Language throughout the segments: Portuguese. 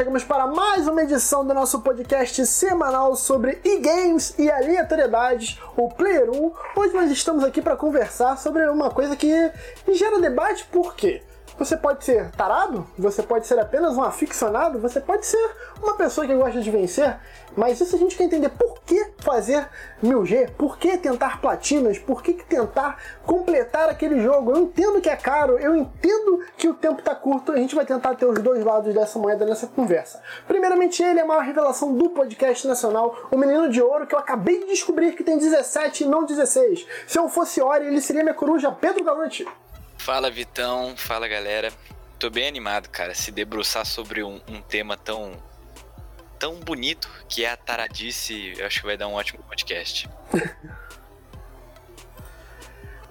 chegamos para mais uma edição do nosso podcast semanal sobre e-games e aleatoriedades, o Player 1. Hoje nós estamos aqui para conversar sobre uma coisa que gera debate, por quê? Você pode ser tarado, você pode ser apenas um aficionado, você pode ser uma pessoa que gosta de vencer, mas isso a gente quer entender por que fazer 1000G, por que tentar platinas, por que tentar completar aquele jogo. Eu entendo que é caro, eu entendo que o tempo está curto, a gente vai tentar ter os dois lados dessa moeda nessa conversa. Primeiramente, ele é a maior revelação do podcast nacional, o menino de ouro que eu acabei de descobrir que tem 17 e não 16. Se eu fosse Ori, ele seria minha coruja Pedro Galante. Fala Vitão, fala galera. Tô bem animado, cara, se debruçar sobre um, um tema tão tão bonito que é a taradice, eu acho que vai dar um ótimo podcast.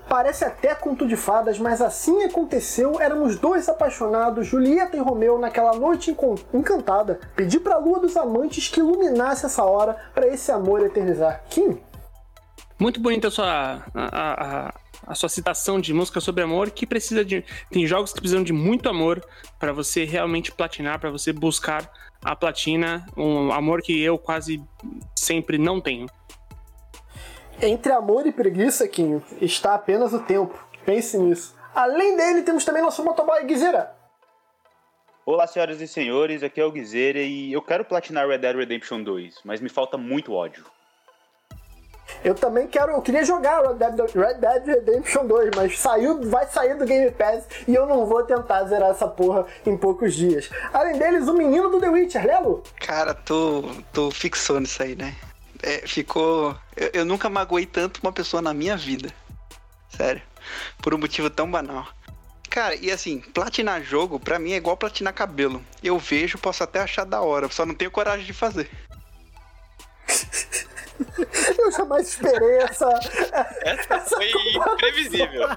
Parece até conto de fadas, mas assim aconteceu. Éramos dois apaixonados, Julieta e Romeu, naquela noite encantada. Pedi pra lua dos amantes que iluminasse essa hora para esse amor eternizar. Kim? Muito bonita a sua, a, a, a sua citação de música sobre amor, que precisa de. Tem jogos que precisam de muito amor para você realmente platinar, para você buscar a platina, um amor que eu quase sempre não tenho. Entre amor e preguiça, Quinho, está apenas o tempo. Pense nisso. Além dele, temos também nosso motoboy Guizeira. Olá, senhoras e senhores, aqui é o Guizeira e eu quero platinar Red Dead Redemption 2, mas me falta muito ódio. Eu também quero, eu queria jogar Red Dead, Red Dead Redemption 2, mas saiu, vai sair do Game Pass e eu não vou tentar zerar essa porra em poucos dias. Além deles, o menino do The Witcher, Lelo? Cara, tô, tô fixou nisso aí, né? É, ficou. Eu, eu nunca magoei tanto uma pessoa na minha vida. Sério. Por um motivo tão banal. Cara, e assim, platinar jogo, pra mim é igual platinar cabelo. Eu vejo, posso até achar da hora, só não tenho coragem de fazer. Eu jamais esperei essa. Essa, essa foi imprevisível.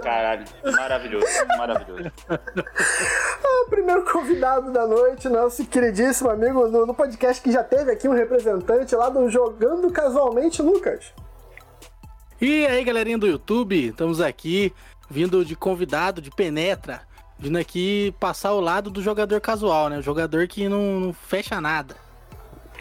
Caralho, maravilhoso, maravilhoso. Ah, o primeiro convidado da noite, nosso queridíssimo amigo no, no podcast que já teve aqui um representante lá do Jogando Casualmente, Lucas. E aí, galerinha do YouTube, estamos aqui vindo de convidado de Penetra, vindo aqui passar ao lado do jogador casual, né? O jogador que não, não fecha nada.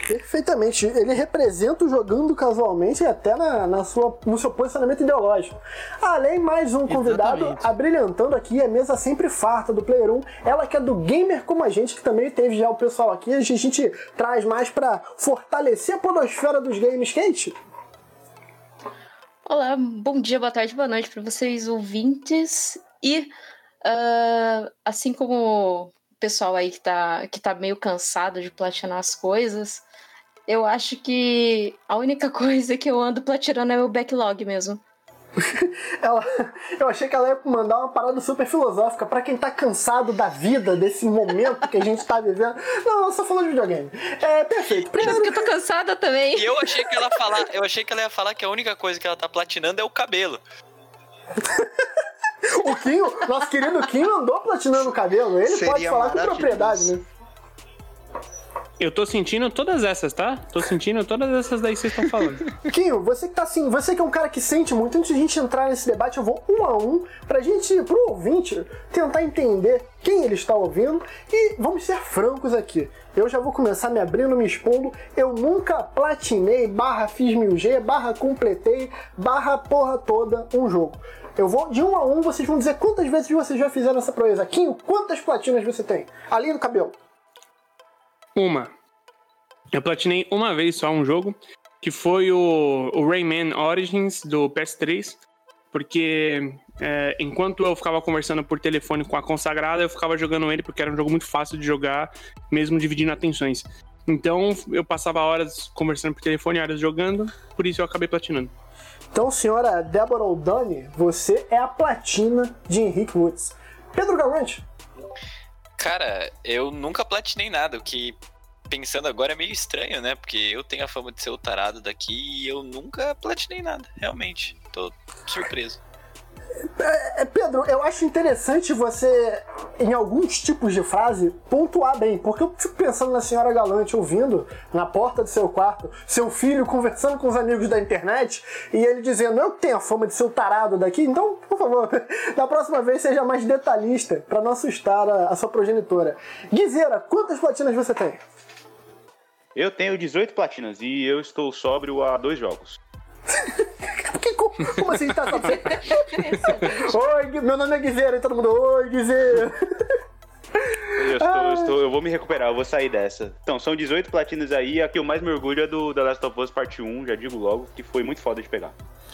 Perfeitamente. Ele representa o jogando casualmente e até na, na sua, no seu posicionamento ideológico. Além, mais um convidado Exatamente. abrilhantando aqui a mesa sempre farta do Player 1. Ela que é do Gamer como a gente, que também teve já o pessoal aqui. A gente traz mais para fortalecer a podosfera dos games. Kate? Olá, bom dia, boa tarde, boa noite para vocês ouvintes. E ah, assim como o pessoal aí que tá, que tá meio cansado de platinar as coisas, eu acho que a única coisa que eu ando platinando é o backlog mesmo. Ela, eu achei que ela ia mandar uma parada super filosófica para quem tá cansado da vida, desse momento que a gente tá vivendo. Não, ela só falou de videogame. É perfeito. Por isso que eu tô cansada também. E eu achei que ela falar, eu achei que ela ia falar que a única coisa que ela tá platinando é o cabelo. O Kinho, nosso querido Kinho andou platinando o cabelo. Ele Seria pode falar com propriedade, né? Eu tô sentindo todas essas, tá? Tô sentindo todas essas daí que vocês estão falando. Kinho, você que tá assim, você que é um cara que sente muito, antes de a gente entrar nesse debate, eu vou um a um pra gente, pro ouvinte, tentar entender quem ele está ouvindo e vamos ser francos aqui. Eu já vou começar me abrindo, me expondo. Eu nunca platinei, barra fiz 1000G, barra completei, barra porra toda um jogo. Eu vou de um a um, vocês vão dizer quantas vezes vocês já fizeram essa proeza. Kinho, quantas platinas você tem? Além do cabelo. Uma. Eu platinei uma vez só um jogo, que foi o, o Rayman Origins do PS3, porque é, enquanto eu ficava conversando por telefone com a consagrada, eu ficava jogando ele porque era um jogo muito fácil de jogar, mesmo dividindo atenções. Então eu passava horas conversando por telefone, horas jogando, por isso eu acabei platinando. Então, senhora Débora Oldani, você é a platina de Henrique Woods. Pedro Galante, Cara, eu nunca platinei nada, o que pensando agora é meio estranho, né? Porque eu tenho a fama de ser o tarado daqui e eu nunca platinei nada, realmente. Tô surpreso. É, Pedro, eu acho interessante você, em alguns tipos de frase, pontuar bem, porque eu fico pensando na senhora Galante ouvindo na porta do seu quarto, seu filho conversando com os amigos da internet e ele dizendo: Eu tenho a fama de ser o tarado daqui, então, por favor, da próxima vez seja mais detalhista para não assustar a, a sua progenitora. Guizeira, quantas platinas você tem? Eu tenho 18 platinas e eu estou sóbrio há dois jogos. Como, assim tá só Oi, meu nome é Guizeira e todo mundo, oi, Guizeira. Eu, estou, eu estou- eu vou me recuperar, eu vou sair dessa. Então, são 18 platinas aí, a que eu mais me orgulho é do The Last of Us Parte 1, já digo logo, que foi muito foda de pegar.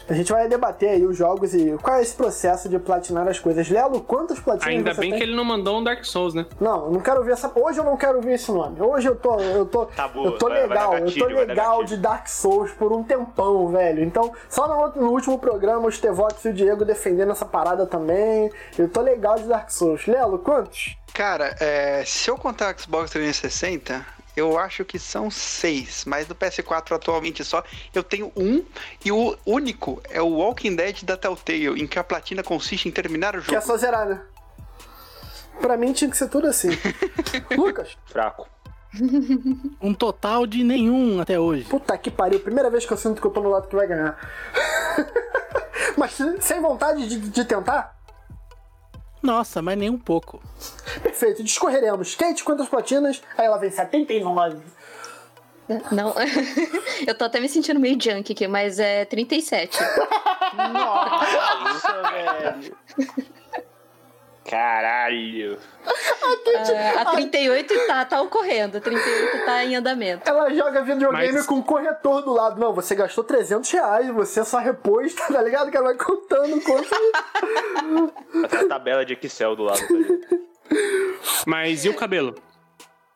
A gente vai debater aí os jogos e qual é esse processo de platinar as coisas. Lelo, quantas platinas Ainda você bem tem? que ele não mandou um Dark Souls, né? Não, eu não quero ver essa. Hoje eu não quero ver esse nome. Hoje eu tô. Eu tô, Tá boa, eu tô vai- vai legal, eu tô gatilho, vai dar legal de Dark Souls por um tempão, velho. Então, só no, outro- no último programa, os Tevox e o Diego defendendo essa parada também. Eu tô legal de Dark Souls. Lelo, quantos? Cara, é, se eu contar o Xbox 360, eu acho que são seis. Mas no PS4 atualmente só eu tenho um. E o único é o Walking Dead da Telltale, em que a platina consiste em terminar o Que é jogo. só zerar, né? Pra mim tinha que ser tudo assim. Lucas, Fraco. Um total de nenhum até hoje. puta que pariu. Primeira vez que eu sinto que eu tô no lado que vai ganhar. Mas sem vontade de, de tentar? Nossa, mas nem um pouco. Perfeito, discorreremos. Kate, quantas platinas? Aí ela vem 79. Não, eu tô até me sentindo meio junk aqui, mas é 37. Nossa, velho. Caralho. Ah, a 38 tá, tá ocorrendo, a 38 tá em andamento. Ela joga videogame Mas- com um corretor do lado. Não, você gastou 300 reais, você só repôs, tá ligado? Que ela vai contando quanto. Até a tabela de Excel do lado. Tá? Mas e o cabelo?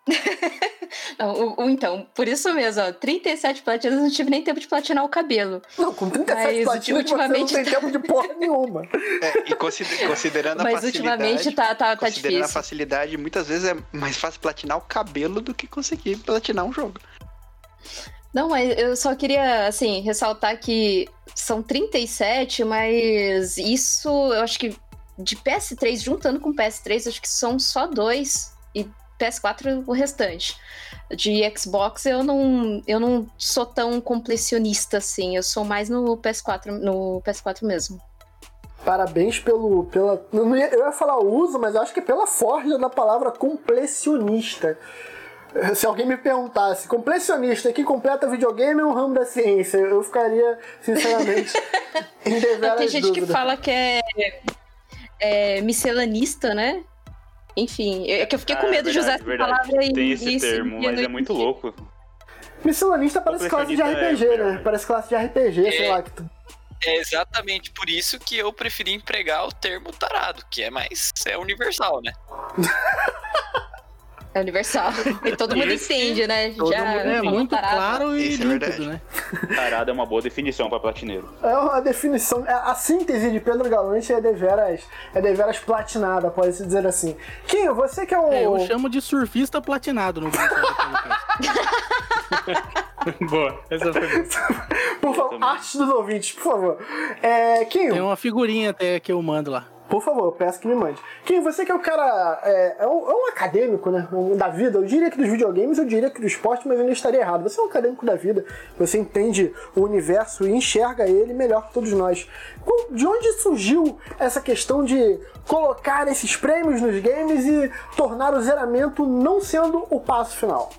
Não, o- o- então, por isso mesmo, ó, 37 platinas, eu não tive nem tempo de platinar o cabelo. Não, com 37 Mas platinas você não ultimamente tem tá- tempo de porra nenhuma. É, e consider- considerando a Mas facilidade. ultimamente tá, tá, tá considerando a difícil. facilidade, muitas vezes é mais fácil platinar o cabelo do que conseguir platinar um jogo. Não, mas eu só queria, assim, ressaltar que são 37, mas isso eu acho que de PS3, juntando com PS3, acho que são só dois e PS4 o restante. De Xbox eu não, eu não sou tão completionista assim, eu sou mais no PS4, no PS4 mesmo. Parabéns pelo. Pela, eu ia falar uso, mas acho que é pela forja da palavra completionista. Se alguém me perguntasse, completionista que completa videogame ou um ramo da ciência? Eu ficaria, sinceramente, em deveras tem gente que fala que é, é miscelanista, né? Enfim, é que eu fiquei com Ah, medo de usar verdade, essa verdade. palavra e Tem esse e termo, e mas é muito louco. Miscelanista parece classe de RPG, é né? melhor. Parece classe de RPG, sei É. lá. Que tu... É exatamente por isso que eu preferi empregar o termo tarado, que é mais é universal, né? É universal. E todo mundo Esse- entende, né? Todo Já mundo é muito parada. claro e Isso é límpido, verdade. né? Tarado é uma boa definição pra platineiro. É uma definição. é- A síntese de Pedro Galante é deveras, é deveras platinada, pode-se dizer assim. Kim, você que é um. É, eu chamo de surfista platinado no. Boa, essa foi boa. Por favor, arte dos ouvintes, por favor. É, Kim, Tem uma figurinha até que eu mando lá. Por favor, eu peço que me mande. Kim, você que é o cara. É, é um, é um acadêmico, né? um- Da vida. Eu diria que dos videogames, eu diria que do esporte, mas eu não estaria errado. Você é um acadêmico da vida. Você entende o universo e enxerga ele melhor que todos nós. De onde surgiu essa questão de colocar esses prêmios nos games e tornar o zeramento não sendo o passo final?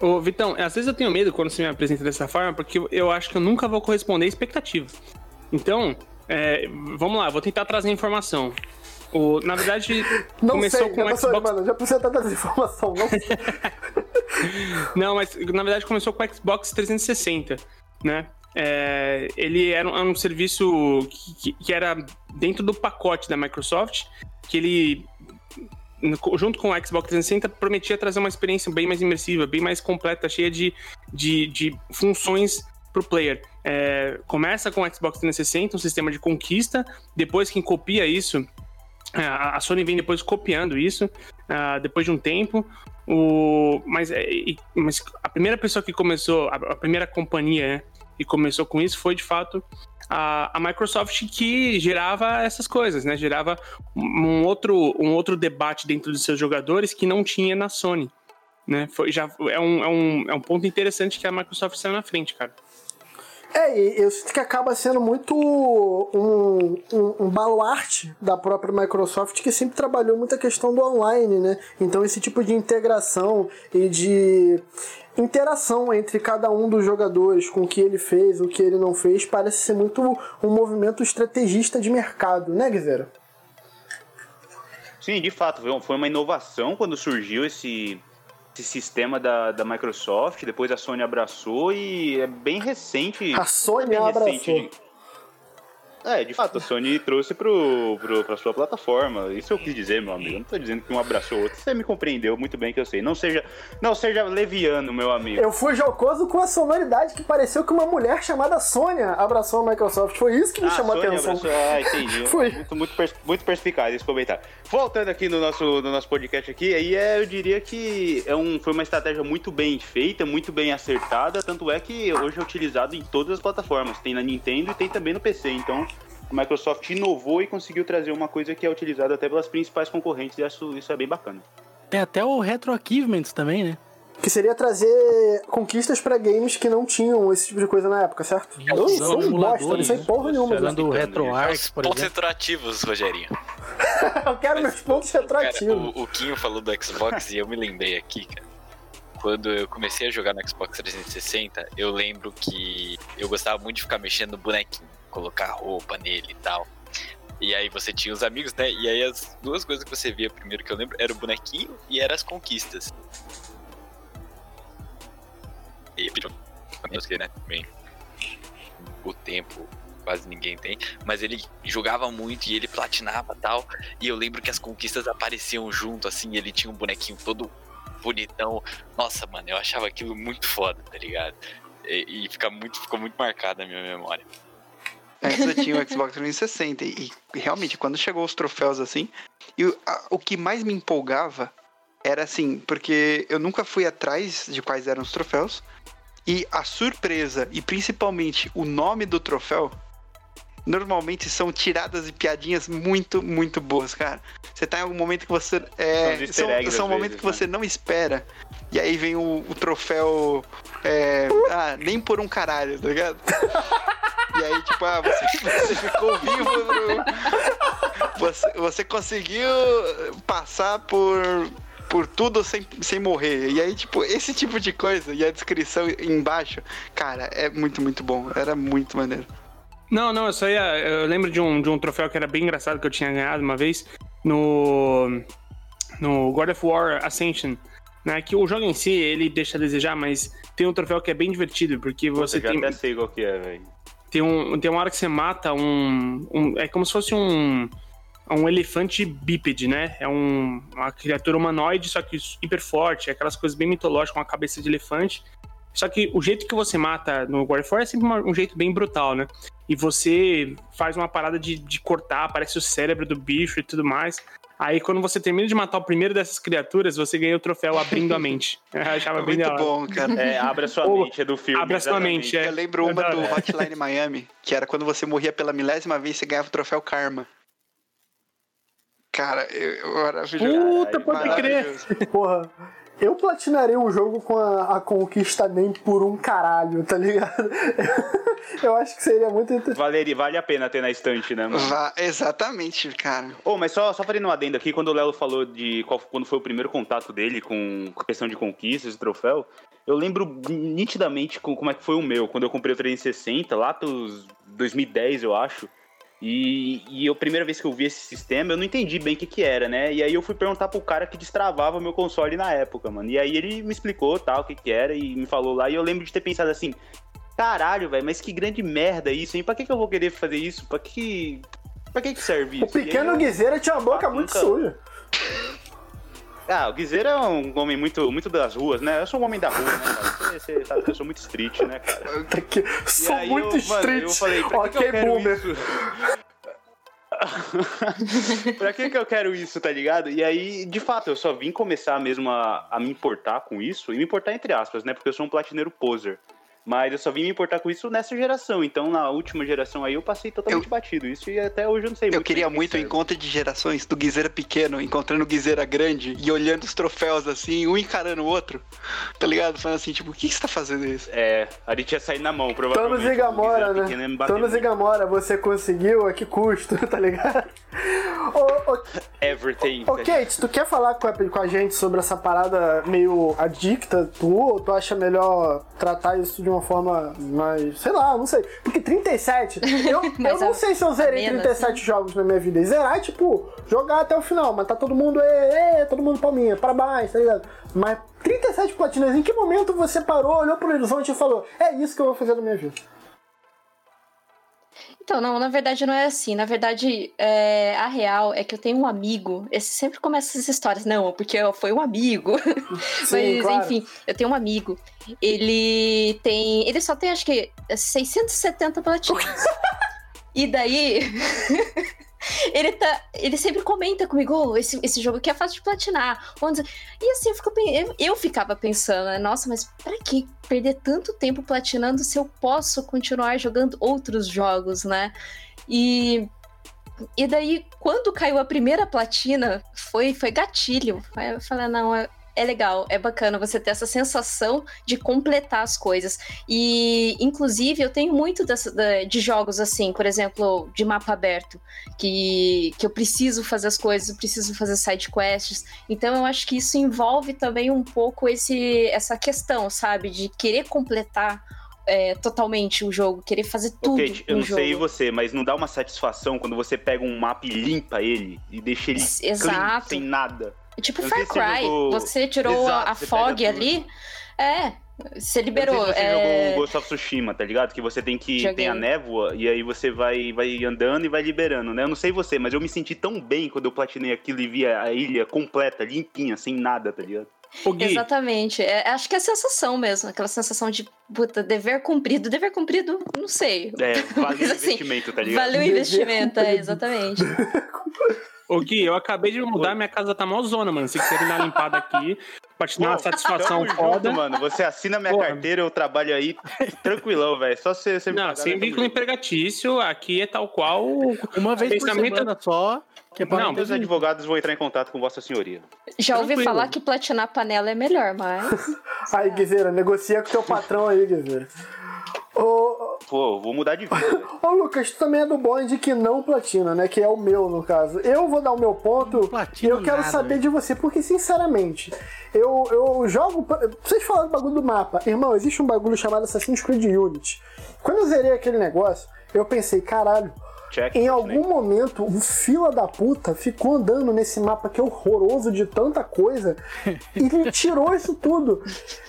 Ô, Vitão, às vezes eu tenho medo quando você me apresenta dessa forma, porque eu acho que eu nunca vou corresponder à expectativa. Então, é, vamos lá, vou tentar trazer informação. O, na verdade, Não começou sei, com o Xbox. mano, já precisa tanta informação. Não sei. Não, mas na verdade começou com o Xbox 360, né? É, ele era um, era um serviço que, que- que era dentro do pacote da Microsoft, que ele, junto com o Xbox 360, prometia trazer uma experiência bem mais imersiva, bem mais completa, cheia de, de, de funções para o player. É, começa com o Xbox 360, um sistema de conquista, depois quem copia isso, a a Sony vem depois copiando isso, ah, depois de um tempo. O, mas, é, mas a primeira pessoa que começou, a, a primeira companhia né, e começou com isso, foi de fato a, a Microsoft que gerava essas coisas, né? Gerava um outro, um outro debate dentro dos seus jogadores que não tinha na Sony. Né? Foi, já, é, um, é, um, é um ponto interessante que a Microsoft saiu na frente, cara. É, eu sinto que acaba sendo muito um, um, um, baluarte da própria Microsoft que sempre trabalhou muito a questão do online, né? Então esse tipo de integração e de interação entre cada um dos jogadores com o que ele fez, o que ele não fez, parece ser muito um movimento estrategista de mercado, né, Guizera? Sim, de fato, foi uma inovação quando surgiu esse esse sistema da, da Microsoft, depois a Sony abraçou e é bem recente. A Sony é abraçou. Recente, é, de fato, a Sony trouxe pro, pro, pra sua plataforma. Isso eu quis dizer, meu amigo. Eu não tô dizendo que um abraçou o outro. Você me compreendeu muito bem que eu sei. Não seja, não seja leviano, meu amigo. Eu fui jocoso com a sonoridade que pareceu que uma mulher chamada Sônia abraçou a Microsoft. Foi isso que me ah, chamou Sônia a atenção. Abraçou. Ah, entendi. Foi. Muito, muito, pers muito perspicaz esse comentário. Voltando aqui no nosso, no nosso podcast aqui, aí é, eu diria que é um, foi uma estratégia muito bem feita, muito bem acertada, tanto é que hoje é utilizado em todas as plataformas. Tem na Nintendo e tem também no PC, então a Microsoft inovou e conseguiu trazer uma coisa que é utilizada até pelas principais concorrentes, e isso, isso é bem bacana. Tem até o Retro Achievements também, né? Que seria trazer conquistas para games que não tinham esse tipo de coisa na época, certo? Eu sou um bosta, não sei porra nenhuma. Usando o RetroArch, por Pontos exemplo. retroativos, Rogerinho. eu quero meus pontos retroativos. Cara, o, o Quinho falou do Xbox e eu me lembrei aqui, cara. Quando eu comecei a jogar no Xbox 360, eu lembro que eu gostava muito de ficar mexendo no bonequinho colocar roupa nele e tal. E aí você tinha os amigos, né? E aí as duas coisas que você via primeiro que eu lembro era o bonequinho e eram as conquistas. E que, né? Bem, o tempo quase ninguém tem, mas ele jogava muito e ele platinava tal. E eu lembro que as conquistas apareciam junto, assim, ele tinha um bonequinho todo bonitão. Nossa, mano, eu achava aquilo muito foda, tá ligado? E, e fica muito, ficou muito marcado na minha memória. Antes eu tinha o Xbox 360 e, e realmente quando chegou os troféus assim, e o, a, o que mais me empolgava era assim, porque eu nunca fui atrás de quais eram os troféus e a surpresa e principalmente o nome do troféu normalmente são tiradas e piadinhas muito, muito boas, cara. Você tá em algum momento que você. É, são são, são momentos vezes, que você né? não espera. E aí vem o, o troféu. É, ah, nem por um caralho, tá ligado? E aí, tipo, ah, você, você ficou vivo pro... você, você conseguiu passar por, por tudo sem, sem morrer. E aí, tipo, esse tipo de coisa e a descrição embaixo, cara, é muito, muito bom. Era muito maneiro. Não, não, isso aí eu lembro de um, de um troféu que era bem engraçado que eu tinha ganhado uma vez no, no God of War Ascension. Né, que o jogo em si, ele deixa a desejar, mas tem um troféu que é bem divertido, porque você Puta, tem... Já até sei qual que é, velho. Tem, um, tem uma hora que você mata um, um. É como se fosse um. Um elefante bípede, né? É um, uma criatura humanoide, só que hiper forte, aquelas coisas bem mitológicas, com a cabeça de elefante. Só que o jeito que você mata no God of War é sempre uma, um jeito bem brutal, né? E você faz uma parada de, de cortar, aparece o cérebro do bicho e tudo mais. Aí, quando você termina de matar o primeiro dessas criaturas, você ganha o troféu abrindo a mente. Eu achava É bem muito hora. bom, cara. É, abre a sua Ou- mente, é do filme. Abre a sua mente, é. Eu lembro uma do. Hotline Miami, que era quando você morria pela milésima vez, você ganhava o troféu Karma. Cara, eu, eu maravilhoso. Puta, pode crer. Porra, eu platinaria um jogo com a, a conquista nem por um caralho, tá ligado? Eu acho que seria muito inter... Valeria, vale a pena ter na estante, né, mano? Vá- exatamente, cara. Ô, mas só, só fazendo um adendo aqui, quando o Lelo falou de qual, quando foi o primeiro contato dele com, a questão de conquistas e troféu, eu lembro nitidamente com- como é que foi o meu, quando eu comprei o 360, lá pros 2010, eu acho. E, e a primeira vez que eu vi esse sistema, eu não entendi bem o que que era, né? E aí eu fui perguntar pro cara que destravava o meu console na época, mano. E aí ele me explicou, tal, o que que era e me falou lá. E eu lembro de ter pensado assim, caralho, velho, mas que grande merda isso, hein? Pra que que eu vou querer fazer isso? Pra que... Pra que que serve O isso? Aí pequeno eu- Guizeira tinha uma boca Ah, muito nunca- suja. Ah, o Guizeiro é um homem muito, muito das ruas, né? Eu sou um homem da rua, né? Você, sabe que eu sou muito street, né, cara? Tá que- Sou muito eu, mano, street. eu falei, pra que, que eu quero boomer. isso? pra que que eu quero isso, tá ligado? E aí, de fato, eu só vim começar mesmo a, a me importar com isso, e me importar entre aspas, né? Porque eu sou um platineiro poser. Mas eu só vim me importar com isso nessa geração. Então, na última geração aí, eu passei totalmente Eu- batido. Isso e até hoje eu não sei Eu muito queria muito o encontro de gerações do Guiseira pequeno encontrando o Guiseira grande e olhando os troféus assim, um encarando o outro. Tá ligado? Falando assim, tipo, o que, que você tá fazendo isso? É, a gente ia sair na mão, provavelmente. Thanos e Gamora, né? Thanos e. Gamora, você conseguiu, a que custo, tá ligado? Ô, ô, Everything. ô, Kate, tu quer falar com a, com a gente sobre essa parada meio adicta, tu, ou tu acha melhor tratar isso de uma forma mais, sei lá, não sei. Porque 37, eu, eu não a- sei se eu zerei amena, 37 assim. jogos na minha vida. E zerar é tipo, jogar até o final, mas tá todo mundo, ê, ê, todo mundo palminha, parabéns, tá ligado? Mas 37 platinas, em que momento você parou, olhou pro horizonte e falou, é isso que eu vou fazer na minha vida? Então, não, na verdade não é assim. Na verdade, é, a real é que eu tenho um amigo. Esse sempre começa essas histórias. Não, porque foi um amigo. Sim, Mas, claro. enfim, eu tenho um amigo. Ele tem. Ele só tem, acho que, 670 platinas. e daí. ele tá. Ele sempre comenta comigo: "Oh, esse, esse jogo aqui é fácil de platinar. Onde... E assim, eu, fico, eu, eu ficava pensando, né? Nossa, mas pra que perder tanto tempo platinando se eu posso continuar jogando outros jogos, né? E. E daí, quando caiu a primeira platina, foi, foi gatilho. Eu falei, não, é, legal, é bacana você ter essa sensação de completar as coisas. E, inclusive, eu tenho muito dessa- de jogos assim, por exemplo, de mapa aberto, que, que eu preciso fazer as coisas, eu preciso fazer side quests. Então, eu acho que isso envolve também um pouco esse, essa questão, sabe, de querer completar é, totalmente o jogo, querer fazer tudo Ô, Kate, eu não jogo. sei você, mas não dá uma satisfação quando você pega um mapa e limpa ele e deixa ele clean, Exato. sem nada. Tipo Eu Far Cry, jogou- você tirou Exato, a você fog tudo. ali. É, você liberou. você é, jogou o Ghost of Tsushima, tá ligado? Que você tem que Joguei. tem a névoa e aí você vai, vai andando e vai liberando, né? Eu não sei você, mas eu me senti tão bem quando eu platinei aquilo e vi a ilha completa, limpinha, sem nada, tá ligado? Exatamente. É, acho que é a sensação mesmo, aquela sensação de puta, dever cumprido. Dever cumprido, não sei. É, valeu o assim, investimento, tá ligado? Valeu o investimento, é, exatamente. ô, Gui, eu acabei de mudar, minha casa tá mó zona, mano. Se quiser dar limpada aqui, pra te dar uma satisfação foda. junto, mano. Você assina minha Porra. carteira, eu trabalho aí tranquilão, velho. Só você, você me Não, sem né, vínculo empregatício, aqui é tal qual. Uma vez por semana só, que é Não, Os advogados vão entrar em contato com Vossa Senhoria. Já ouvi Tranquilo. falar que platinar panela é melhor, mas. Aí, Guizeira, negocia com teu patrão aí, Guizeira. Pô, vou mudar de vida. velho. ô, Lucas, tu também é do bonde que não platina, né? Que é o meu, no caso. Eu vou dar o meu ponto e eu quero nada, saber velho. de você, porque, sinceramente, eu, eu jogo... Vocês falaram do bagulho do mapa. Irmão, existe um bagulho chamado Assassin's Creed Unity. Quando eu zerei aquele negócio, eu pensei, caralho, Check. Em algum momento, o fila da puta ficou andando nesse mapa que é horroroso de tanta coisa e ele tirou isso tudo.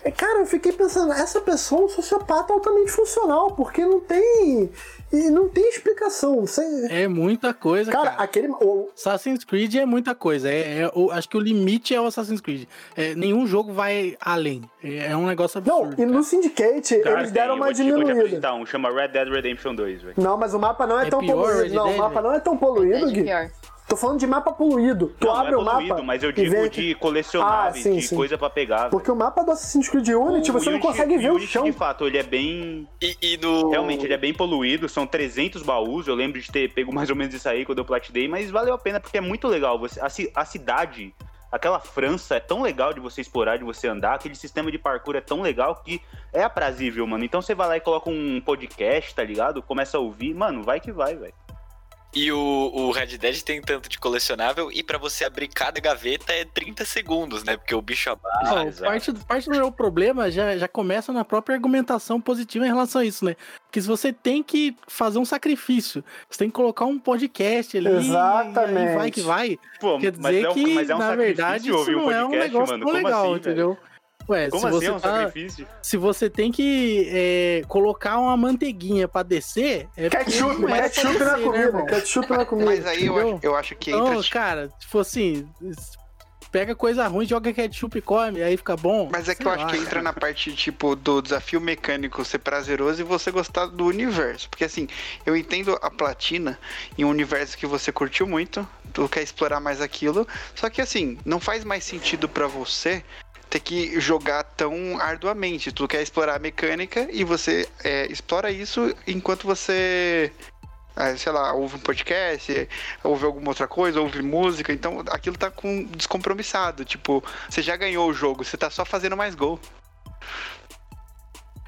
E, cara, eu fiquei pensando, essa pessoa é um sociopata altamente funcional, porque não tem. E não tem explicação. Você- É muita coisa, cara, cara. aquele. o- Assassin's Creed é muita coisa. É, é o- acho que o limite é o Assassin's Creed. É, nenhum jogo vai além. É, é um negócio não, absurdo. e no Syndicate Cara, eles deram tem, uma diminuída. um, chama Red Dead Redemption 2, velho. Não, mas o mapa não é, É tão pior, poluído. Não, o mapa não é tão poluído, Verdade, Gui. pior. Tô falando de mapa poluído. Tu Não, não abre é o mapa. poluído, mas eu digo vê- de colecionáveis, Ah, sim, de sim. coisa pra pegar. Porque o mapa do Assassin's Creed Unity, O você não Unity- consegue ver o Unity, chão. De fato, ele é bem. E, e no. Realmente, ele é bem poluído, são 300 baús. Eu lembro de ter pego mais ou menos isso aí quando eu platinei, mas valeu a pena porque é muito legal. Você, a, ci- a cidade, aquela França é tão legal de você explorar, de você andar, aquele sistema de parkour é tão legal que é aprazível, mano. Então você vai lá e coloca um podcast, tá ligado? Começa a ouvir, mano, vai que vai, velho. E o, o Red Dead tem tanto de colecionável, e pra você abrir cada gaveta é 30 segundos, né? Porque o bicho abaixa. Não, parte, parte do meu problema já, já começa na própria argumentação positiva em relação a isso, né? Que se você tem que fazer um sacrifício, você tem que colocar um podcast ali. Exatamente. E vai que vai. Pô, Quer mas dizer é um, que, mas é um na verdade, isso um não é um podcast, negócio mano. tão Como legal, assim, velho? Ué, Como se assim você é um tá, sacrifício? se você tem que é, colocar uma manteiguinha pra descer, é Ketchup, é ketchup na descer, né, comida. irmão? ketchup na comida. Mas aí eu acho, eu acho que entra. Então, cara, tipo assim, pega coisa ruim, joga ketchup e come, aí fica bom. Mas é que Sei eu acho lá, que entra cara. na parte, tipo, do desafio mecânico ser prazeroso e você gostar do universo. Porque, assim, eu entendo a platina em um universo que você curtiu muito, tu quer explorar mais aquilo, só que, assim, não faz mais sentido pra você ter que jogar tão arduamente. Tu quer explorar a mecânica e você é, explora isso enquanto você. ah, sei lá, ouve um podcast, ouve alguma outra coisa, ouve música, então aquilo tá com descompromissado. Tipo, você já ganhou o jogo, você tá só fazendo mais gol.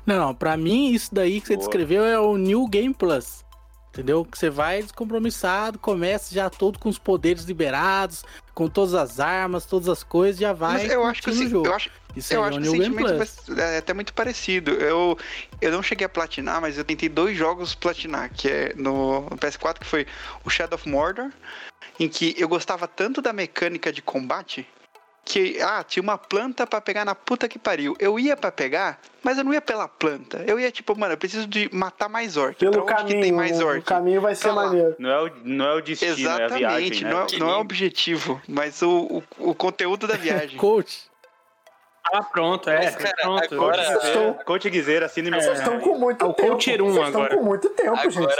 Não, não, pra mim isso daí que você Boa. descreveu é o New Game Plus. Entendeu? Que você vai descompromissado, começa já todo com os poderes liberados, com todas as armas, todas as coisas, já vai. Mas eu acho que o jogo. eu acho, Isso eu acho é o que o sentimento vai- é até muito parecido. Eu, eu não cheguei a platinar, mas eu tentei dois jogos platinar, que é no, no PS4, que foi o Shadow of Mordor, em que eu gostava tanto da mecânica de combate que, ah, tinha uma planta pra pegar na puta que pariu. Eu ia pra pegar, mas eu não ia pela planta. Eu ia tipo, mano, eu preciso de matar mais orc. Pelo pra onde que tem caminho, mais orc? o caminho vai ser maneiro. Não é o, não é o destino, é a Exatamente, viagem, né? não, é, Que não é o objetivo, mas o, o, o conteúdo da viagem. Coach. Ah, pronto, é. Mas, cara, pronto. agora- Vocês estão, Coach Guizeira, assine meu vocês estão com muito é o tempo. Coach 1 Vocês estão agora. com muito tempo, gente.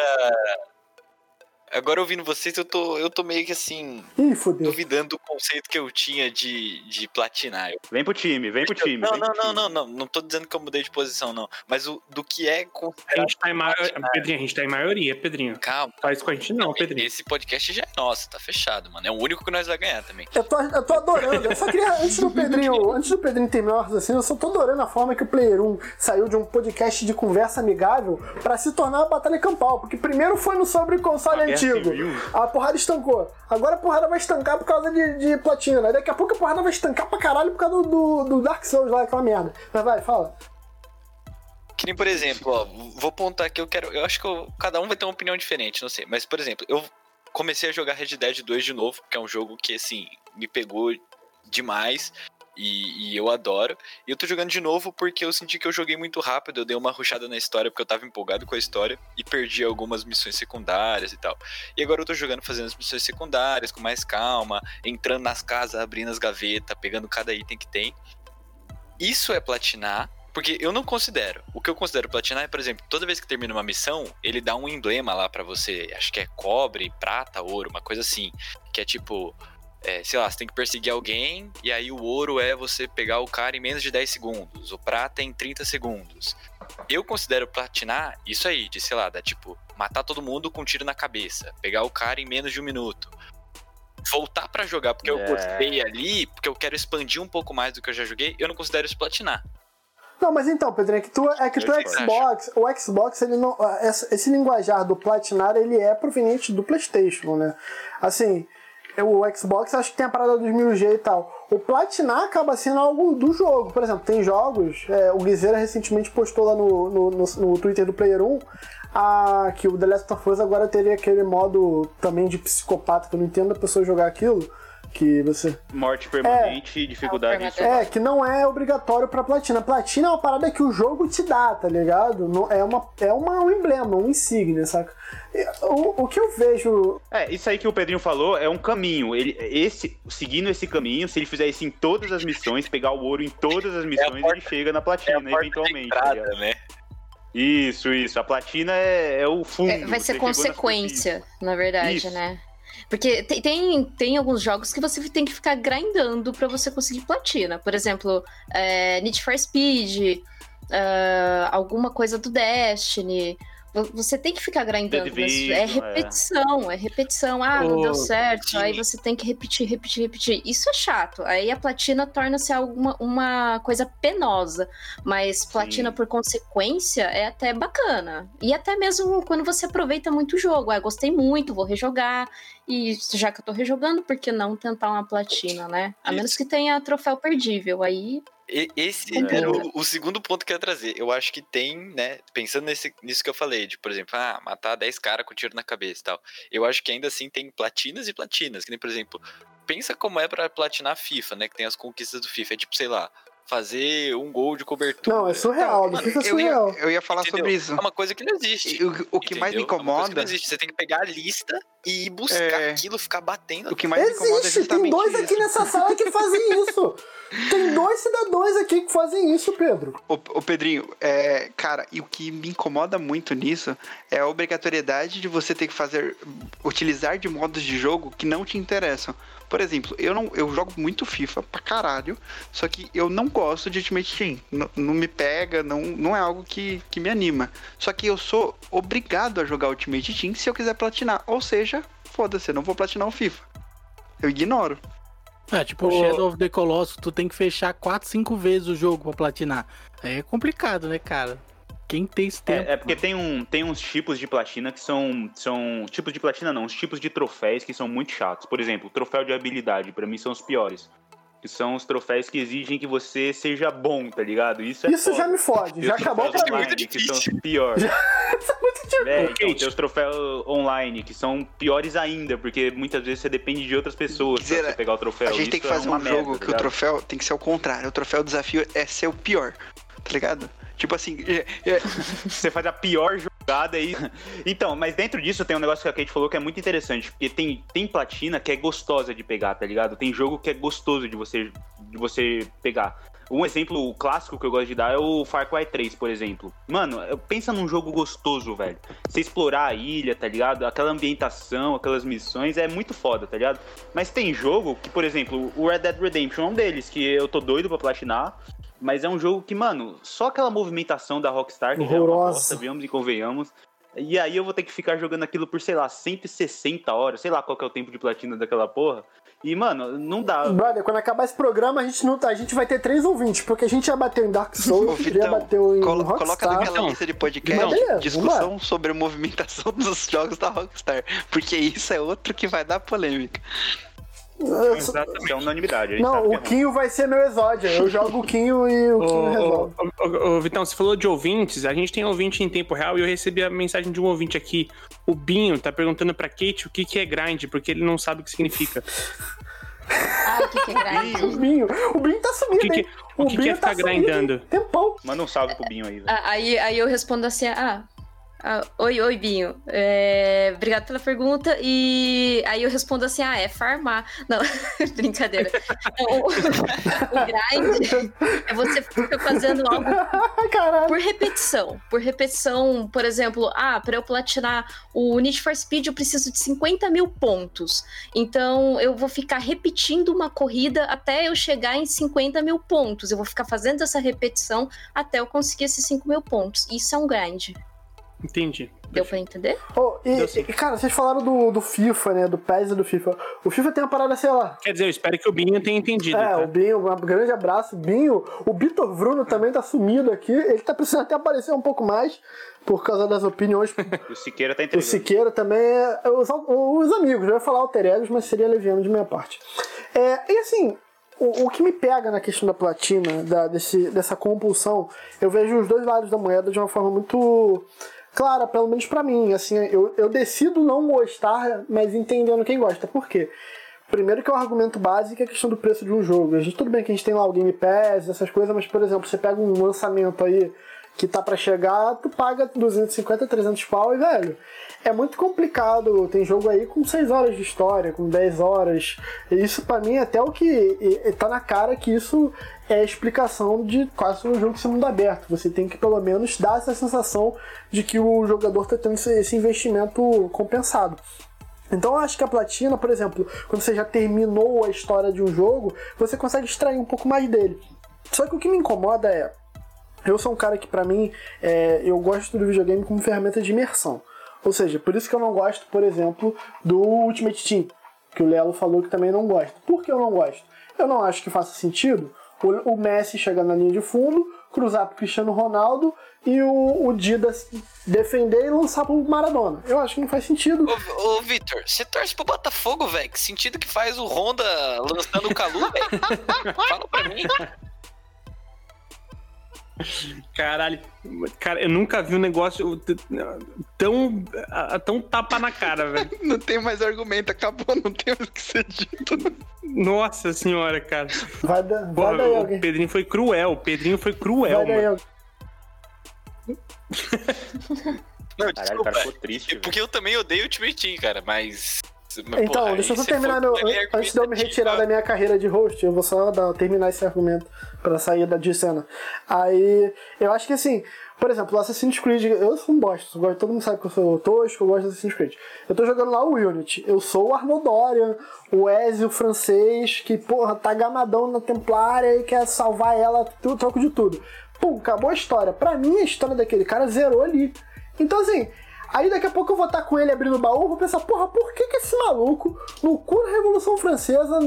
Agora. Ouvindo vocês, eu tô, eu tô meio que assim, Ih, fodeu. duvidando do conceito que eu tinha de, de platinar. Vem pro time, vem pro time. Não, não, não, não, não. Não tô dizendo que eu mudei de posição, não. Mas o, do que é A considerado gente tá em maioria. Pedrinho, a gente tá em maioria, Pedrinho. Calma. Faz com a gente não, Pedrinho. Esse podcast já é nosso, tá fechado, mano. É o único que nós vai ganhar também. Eu tô, eu tô adorando. Eu só queria, antes do Pedrinho, antes do Pedrinho terminar assim, eu só tô adorando a forma que o Player 1 saiu de um podcast de conversa amigável pra se tornar uma batalha campal. Porque primeiro foi no sobre console antigo. Civil. A porrada estancou. Agora a porrada vai estancar por causa de, de platina. Daqui a pouco a porrada vai estancar pra caralho por causa do, do, do Dark Souls lá, aquela merda. Mas vai, fala. Que nem, por exemplo, ó, vou apontar que eu quero. Eu acho que eu- cada um vai ter uma opinião diferente, não sei. Mas, por exemplo, eu comecei a jogar Red Dead 2 de novo, que é um jogo que, assim, me pegou demais. E, e eu adoro. E eu tô jogando de novo porque eu senti que eu joguei muito rápido. Eu dei uma ruchada na história porque eu tava empolgado com a história e perdi algumas missões secundárias e tal. E agora eu tô jogando fazendo as missões secundárias com mais calma, entrando nas casas, abrindo as gavetas, pegando cada item que tem. Isso é platinar, porque eu não considero. O que eu considero platinar é, por exemplo, toda vez que termina uma missão, ele dá um emblema lá pra você. Acho que é cobre, prata, ouro, uma coisa assim. Que é tipo, é, sei lá, você tem que perseguir alguém, e aí o ouro é você pegar o cara em menos de 10 segundos, o prata é em 30 segundos. Eu considero platinar isso aí, de sei lá, da tipo, matar todo mundo com um tiro na cabeça, pegar o cara em menos de um minuto. Voltar pra jogar porque eu É. gostei ali, porque eu quero expandir um pouco mais do que eu já joguei, eu não considero isso platinar. Não, mas então, Pedro, é que tu, é que tu Eu sei. Xbox, o Xbox, ele não, esse linguajar do platinar, ele é proveniente do PlayStation, né? Assim, o Xbox acho que tem a parada dos 1000G e tal. O platinar acaba sendo algo do jogo. Por exemplo, tem jogos, é, o Guizeira recentemente postou lá no, no, no, no Twitter do Player 1 a, que o The Last of Us agora teria aquele modo também de psicopata, que eu não entendo a pessoa jogar aquilo, que você... Morte permanente e dificuldade. É, É, que não é obrigatório pra platina. Platina é uma parada que o jogo te dá, tá ligado? Não, é uma, é uma, um emblema, um insígnia, saca? O, o que eu vejo. É, isso aí que o Pedrinho falou é um caminho. Ele, esse, seguindo esse caminho, se ele fizer isso em todas as missões, pegar o ouro em todas as missões, porta- ele chega na É a platina, porta de eventualmente. tá entrada, né? Isso, isso. A platina é, é o fundo. É, vai ser consequência, na verdade, Isso. né? Porque tem, tem, tem alguns jogos que você tem que ficar grindando pra você conseguir platina. Por exemplo, é, Need for Speed, ah, alguma coisa do Destiny. Vo- Você tem que ficar grindando. É é. repetição, é repetição. Ah, não deu certo. Aí você tem que repetir, repetir, repetir. Isso é chato. Aí a platina torna-se alguma uma coisa penosa. Mas platina Sim. por consequência é até bacana. E até mesmo quando você aproveita muito o jogo. Ah, gostei muito, vou rejogar. E já que eu tô rejogando, por que não tentar uma platina, né? A menos Isso. que tenha troféu perdível. Aí E- Esse É. era o, o segundo ponto que eu ia trazer. Eu acho que tem, né? Pensando nesse, nisso que eu falei, de, por exemplo, ah, matar 10 caras com tiro na cabeça e tal. Eu acho que ainda assim tem platinas e platinas. Que nem, por exemplo, pensa como é pra platinar FIFA, né? Que tem as conquistas do FIFA. É tipo, sei lá, fazer um gol de cobertura. Não, é surreal. FIFA é Eu ia, surreal. eu ia falar Entendeu? sobre isso. É uma coisa que não existe. E O, o que mais me? É uma coisa que incomoda. não existe. Você tem que pegar a lista e ir buscar É. aquilo, ficar batendo. O que mais me incomoda é Existe, tem justamente dois isso. aqui nessa sala que fazem isso. Tem dois cidadãos aqui que fazem isso, Pedro. Ô, ô, Pedrinho, é, cara, e o que me incomoda muito nisso é a obrigatoriedade de você ter que fazer, utilizar de modos de jogo que não te interessam. Por exemplo, eu não eu jogo muito FIFA pra caralho, só que eu não gosto de Ultimate Team. Não me pega, não, não é algo que, que me anima. Só que eu sou obrigado a jogar Ultimate Team se eu quiser platinar. Ou seja, foda-se, eu não vou platinar o FIFA. Eu ignoro. É, tipo o Shadow of the Colossus, tu tem que fechar 4, 5 vezes o jogo pra platinar. Aí é complicado, né, cara? Quem tem esse tempo? É, é porque tem, um, tem uns tipos de platina que são, são. Tipos de platina não, uns tipos de troféus que são muito chatos. Por exemplo, o troféu de habilidade, pra mim, são os piores. Que são os troféus que exigem que você seja bom, tá ligado? Isso é Isso foda. já me fode, já acabou pra mim. online, que são os piores. Isso é muito difícil. É, então, tem os troféus online, que são piores ainda, porque muitas vezes você depende de outras pessoas Dizer, pra você pegar o troféu. a gente tem que Isso é fazer uma um merda, jogo tá que o troféu tem que ser o contrário. O troféu desafio é ser o pior, tá ligado? Tipo assim, é- é- Você faz a pior jogada aí. Então, mas dentro disso tem um negócio que a Kate falou que é muito interessante, porque tem, tem platina que é gostosa de pegar, tá ligado? Tem jogo que é gostoso de você, de você pegar. Um exemplo clássico que eu gosto de dar é o Far Cry 3, por exemplo. Mano, pensa num jogo gostoso, velho. Você explorar a ilha, tá ligado? Aquela ambientação, aquelas missões, é muito foda, tá ligado? Mas tem jogo que, por exemplo, o Red Dead Redemption é um deles, que eu tô doido pra platinar. Mas é um jogo que, mano, só aquela movimentação da Rockstar que já é uma Horrorosa. bosta, venhamos e convenhamos. E aí eu vou ter que ficar jogando aquilo por, sei lá, 160 horas, sei lá qual que é o tempo de platina daquela porra. E, mano, não dá. Brother, quando acabar esse programa, a gente, não, tá- a gente vai ter três ouvintes, porque a gente já bateu em Dark Ô, Souls, já Vitão, bateu em colo- Rockstar. coloca naquela Então, lista de podcast beleza, discussão sobre a movimentação dos jogos da Rockstar. Porque isso é outro que vai dar polêmica. Isso é unanimidade. Não, que é o. Quinho vai ser meu exódio. Eu jogo o Quinho e o Quinho resolve. ô, Vitão, você falou de ouvintes, a gente tem ouvinte em tempo real e eu recebi a mensagem de um ouvinte aqui. O Binho tá perguntando pra Kate o que, que é grind, porque ele não sabe o que significa. Ai, o que, que é? O Binho. O Binho tá sumido, O que que- hein? o que que Binho é ficar sumido, grindando? hein? Tempão. Manda um salve pro Binho aí, velho. Ah, Aí, aí eu respondo assim, ah, ah, oi, oi, Binho. É, obrigado pela pergunta. E aí eu respondo assim, ah, é farmar. Não, brincadeira. Não, o, grind é você ficar fazendo algo Caralho. por repetição. Por repetição, por exemplo, ah, para eu platinar o Need for Speed eu preciso de 50 mil pontos. Então eu vou ficar repetindo uma corrida até eu chegar em 50 mil pontos. Eu vou ficar fazendo essa repetição até eu conseguir esses 5 mil pontos. Isso é um grind. Entendi. Deu pra entender? Ô, e, e, cara, vocês falaram do, do FIFA, né? Do PES e do FIFA. O FIFA tem uma parada, sei lá. Quer dizer, eu espero que o Binho tenha entendido. É, tá? o Binho, um grande abraço. Binho, o Vitor Bruno também tá sumido aqui. Ele tá precisando até aparecer um pouco mais por causa das opiniões. O Siqueira tá o entregando. Siqueira também é. Os, os amigos, eu ia falar alter egos, mas seria leviano de minha parte. É, e assim. O, o que me pega na questão da platina, da, desse, dessa compulsão, eu vejo os dois lados da moeda de uma forma muito clara, pelo menos pra mim. Assim, eu, eu decido não gostar, mas entendendo quem gosta. Por quê? Primeiro que é o argumento básico é a questão do preço de um jogo. A gente, tudo bem que a gente tem lá o Game Pass, essas coisas, mas, por exemplo, você pega um lançamento aí que tá pra chegar, tu paga 250, 300 pau e, velho, é muito complicado. Tem jogo aí com 6 horas de história, com 10 horas. E isso pra mim é até o que e- e tá na cara que isso é a explicação de quase um jogo ser mundo aberto. Você tem que pelo menos dar essa sensação de que o jogador tá tendo esse- investimento compensado. Então eu acho que a platina, por exemplo, quando você já terminou a história de um jogo, você consegue extrair um pouco mais dele. Só que o que me incomoda é. Eu sou um cara que, pra mim, é, eu gosto do videogame como ferramenta de imersão. Ou seja, por isso que eu não gosto, por exemplo, do Ultimate Team, que o Lelo falou que também não gosta. Por que eu não gosto? Eu não acho que faça sentido o, o Messi chegar na linha de fundo, cruzar pro Cristiano Ronaldo e o, o Dida defender e lançar pro Maradona. Eu acho que não faz sentido. Ô, ô Vitor, você torce pro Botafogo, velho? Que sentido que faz o Honda lançando o Calu, velho? Fala pra mim. Caralho, cara, eu nunca vi um negócio tão, tão tapa na cara, velho. Não tem mais argumento, acabou, não tem mais o que ser dito. Nossa senhora, cara. Vai, da, vai Porra, daí o alguém. Pedrinho foi cruel, o Pedrinho foi cruel, Vai daí mano. alguém. Não, Caralho, o desculpa. cara ficou triste. velho. Porque eu também odeio o Ultimate Team, cara, mas Mas, Então, porra, deixa eu só terminar meu. Antes de eu me retirar da minha carreira de host, eu vou só dar- terminar esse argumento pra sair da de cena. Aí, eu acho que assim, por exemplo, o Assassin's Creed, eu sou um bosta, todo mundo sabe que eu sou tosco, eu gosto de Assassin's Creed. Eu tô jogando lá o Unity, eu sou o Dorian, o Ezio francês, que, porra, tá gamadão na Templária e quer salvar ela, tu- troco de tudo. Pum, acabou a história. Pra mim, a história daquele cara zerou ali. Então, assim, Aí daqui a pouco eu vou estar com ele abrindo o baú, vou pensar, porra, por que que esse maluco, no cu da Revolução Francesa,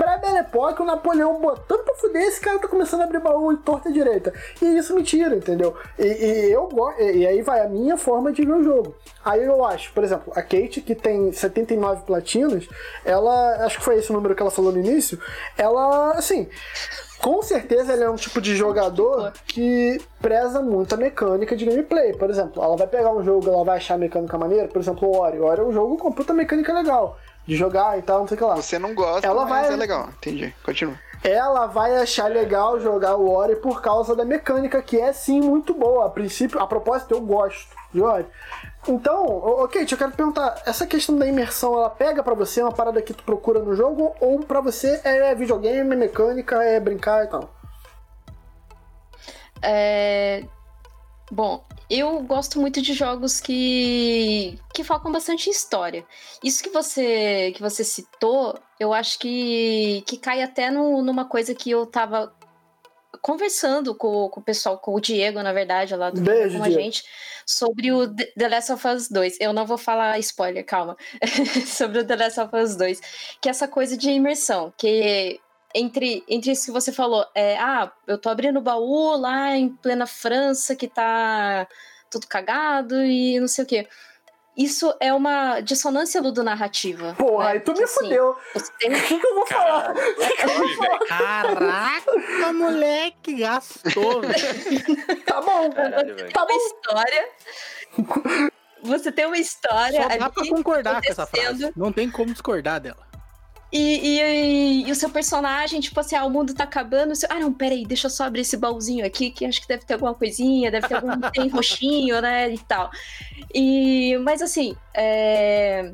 pré-Belle Époque, o Napoleão botando pra fuder, esse cara tá começando a abrir baú em torta e direita. E isso me tira, entendeu? E, e eu gosto, e aí vai a minha forma de ver o jogo. Aí eu acho, por exemplo, a Kate, que tem 79 platinas, ela, acho que foi esse o número que ela falou no início, ela, assim, com certeza ele é um tipo de jogador que preza muito a mecânica de gameplay. Por exemplo, ela vai pegar um jogo, ela vai achar a mecânica maneira, por exemplo, o Ori. O Ori é um jogo com puta mecânica legal de jogar e tal, não sei o que lá. Você não gosta, Ela mas vai- é legal. Entendi. Continua. Ela vai achar legal jogar o Ori por causa da mecânica, que é sim muito boa. A princípio, a propósito, eu gosto de Ori. Então, Kate, eu quero perguntar, essa questão da imersão, ela pega pra você uma parada que tu procura no jogo, ou pra você é videogame, mecânica, é brincar e tal? É, Bom, eu gosto muito de jogos que que focam bastante em história. Isso que você que você citou, eu acho que que cai até no- numa coisa que eu tava conversando com, com o pessoal, com o Diego, na verdade, lá do Beijo, com a Diego. gente, sobre o The Last of Us 2. Eu não vou falar spoiler, calma. sobre o The Last of Us 2, que é essa coisa de imersão, que entre, entre isso que você falou, é, ah, eu tô abrindo o baú lá em plena França, que tá tudo cagado e não sei o quê. Isso é uma dissonância ludonarrativa. Porra, né? aí tu me assim, fudeu. você tem- O que, que eu vou falar? Caraca, moleque, gastou. Tá bom. Caralho. Tá uma bom. história. Você tem uma história Só dá ali pra concordar com essa frase. Não tem como discordar dela. E, e, e o seu personagem, tipo assim, ah, o mundo tá acabando. Seu... Ah, não, peraí, deixa eu só abrir esse baúzinho aqui, que acho que deve ter alguma coisinha, deve ter algum tem roxinho, né? E tal. E, mas assim, é,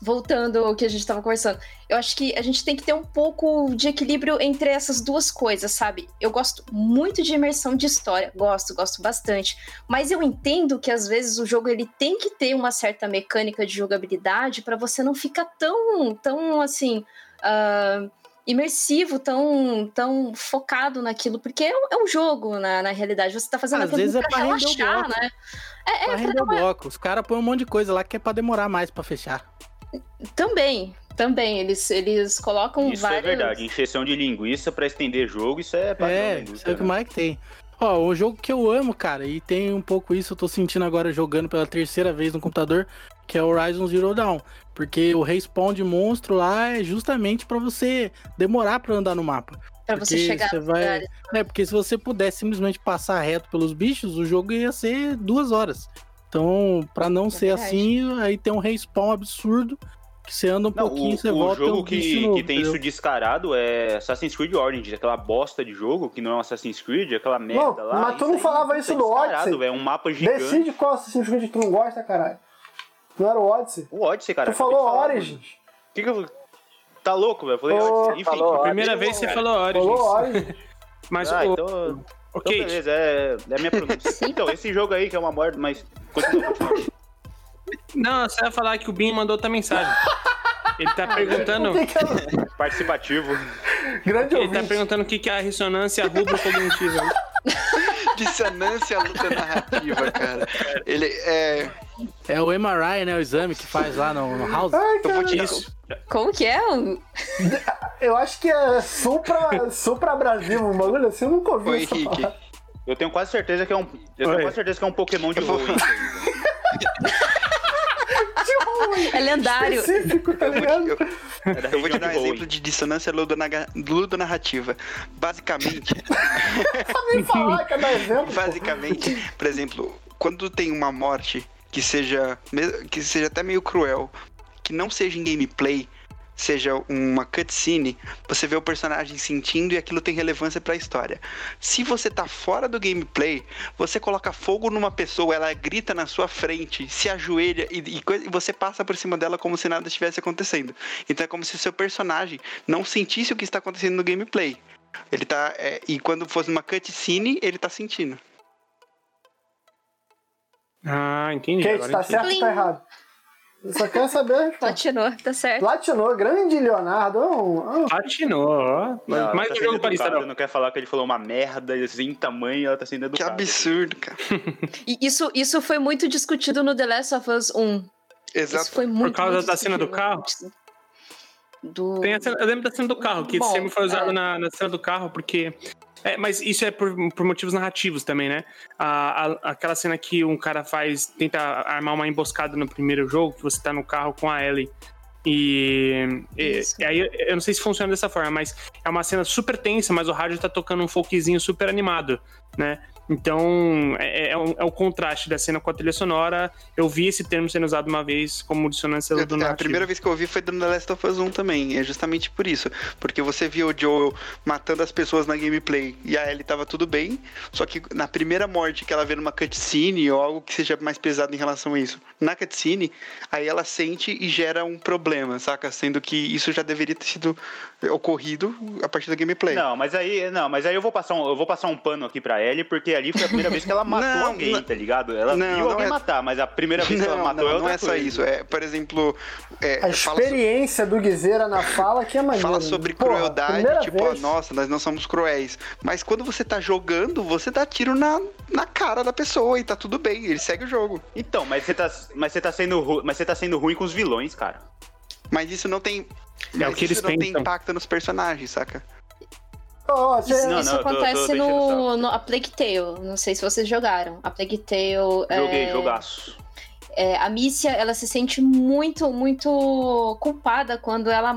voltando ao que a gente tava conversando, eu acho que a gente tem que ter um pouco de equilíbrio entre essas duas coisas, sabe? Eu gosto muito de imersão de história, gosto, gosto bastante. Mas eu entendo que às vezes o jogo ele tem que ter uma certa mecânica de jogabilidade para você não ficar tão, tão assim. ah, imersivo, tão, tão focado naquilo, porque é um, é um jogo na, na realidade. Você tá fazendo Às vezes é pra pra render o relaxar, bloco. né? É, Pra é render o bloco. Os caras põem um monte de coisa lá que é pra demorar mais pra fechar. Também, também. Eles, eles colocam Isso várias. é verdade. Encheção de linguiça pra estender jogo, isso é padrão É, isso é o que né? mais que tem. Ó, um jogo que eu amo, cara, e tem um pouco isso, eu tô sentindo agora jogando pela terceira vez no computador, que é Horizon Zero Dawn. Porque o respawn de monstro lá é justamente pra você demorar pra andar no mapa. Pra você Porque chegar você vai-. É, porque se você pudesse simplesmente passar reto pelos bichos, o jogo ia ser duas horas. Então, pra não É ser verdade. assim, aí tem um respawn absurdo, que você anda um Não, pouquinho, o, você o volta tem jogo um que, novo, que tem entendeu? isso descarado é Assassin's Creed Origins, aquela bosta de jogo que não é um Assassin's Creed, aquela merda lá. mas tu não falava isso é do Odyssey. É um mapa gigante. Decide qual Assassin's Creed que tu não gosta, caralho. Não era o Odyssey? O Odyssey, cara. tu falou Origins. mano. Que que eu... Tá louco, velho? Falei Ô, Odyssey. Enfim. falou Primeira vez você cara. falou Origins. Falou Origins. Mas Ah, o, então, o então beleza, é, é a minha pronúncia. então, esse jogo aí que é uma morte, mas... Não, você vai falar que o Binho mandou outra mensagem. Ele tá perguntando, Participativo. grande ele tá ouvinte? perguntando o que que é a ressonância rubro-cognitiva. Dissonância luta narrativa, cara. Ele é. É o MRI, né? O exame que faz lá no, no House. Ai, Eu vou cara, te Isso. Como que é? o- eu acho que é Supra, Supra Brasil, um bagulho assim, eu nunca ouvi essa Henrique. palavra. Eu tenho quase certeza que é um... Eu Oi. tenho quase certeza que é um Pokémon de Eu vou- rua. É lendário. Tá? Eu, É da eu vou te dar um exemplo de dissonância ludonaga- ludonarrativa. Basicamente, Nem falar que é dar exemplo. basicamente, por exemplo, quando tem uma morte que seja, que seja até meio cruel, que não seja em gameplay, seja uma cutscene, você vê o personagem sentindo e aquilo tem relevância pra história. Se você tá fora do gameplay, você coloca fogo numa pessoa, ela grita na sua frente, se ajoelha e, e e você passa por cima dela como se nada estivesse acontecendo. Então é como se o seu personagem não sentisse o que está acontecendo no gameplay. Ele tá. é, e quando fosse uma cutscene, ele tá sentindo. Ah, entendi. Kate, agora tá entendi. certo ou tá errado? Eu só quero saber. Platinou, tá certo. Platinou, grande Leonardo. é é Platinou, ó. Não, Mais tá um jogo para não. não quer falar que ele falou uma merda assim, tamanho, ela tá sendo Que educada. absurdo, cara. E isso, isso foi muito discutido no The Last of Us 1. Isso Exato. foi muito causa muito da cena do discutido. Do... Tem a cena- eu lembro da cena do carro, que esse Bom, foi usado é. na, na cena do carro, porque. É, mas isso é por, por motivos narrativos também, né? A, a- aquela cena que um cara faz, tenta armar uma emboscada no primeiro jogo, que você tá no carro com a Ellie. E, e- e aí eu não sei se funciona dessa forma, mas é uma cena super tensa, mas o rádio tá tocando um folkzinho super animado, né? Então é, é, um- é o contraste da cena com a trilha sonora. Eu vi esse termo sendo usado uma vez como dissonância do Eu- a narrativo. primeira vez que eu ouvi foi do The Last of Us 1 também. É justamente por isso. Porque você viu o Joel matando as pessoas na gameplay e a Ellie tava tudo bem. Só que na primeira morte que ela vê numa cutscene ou algo que seja mais pesado em relação a isso, na cutscene, aí ela sente e gera um problema, saca? Sendo que isso já deveria ter sido ocorrido a partir da gameplay. Não, mas aí, não, mas aí eu vou passar um, eu vou passar um pano aqui pra Ellie, porque ali foi a primeira vez que ela matou Não, alguém, não. tá ligado? Ela Não, viu não alguém é- matar, mas a primeira vez que ela Não, matou é não, outra não é só coisa. isso. É, por exemplo, é, A experiência do Guizeira na fala que é maneiro. fala sobre Porra, crueldade, tipo, vez. nossa, nós não somos cruéis. Mas quando você tá jogando, você dá tiro na, na cara da pessoa e tá tudo bem, ele segue o jogo. Então, mas você tá, mas você tá sendo, ru- mas você tá sendo ruim com os vilões, cara. Mas isso não tem. É o que isso eles não tem pensam. impacto nos personagens, saca? Ó, você- Isso, Não, isso não, eu tô- tô acontece no, no a Plague Tale. Não sei se vocês jogaram. A Plague Tale. Joguei, é, jogaço. é, a Mícia, ela se sente muito, muito culpada quando ela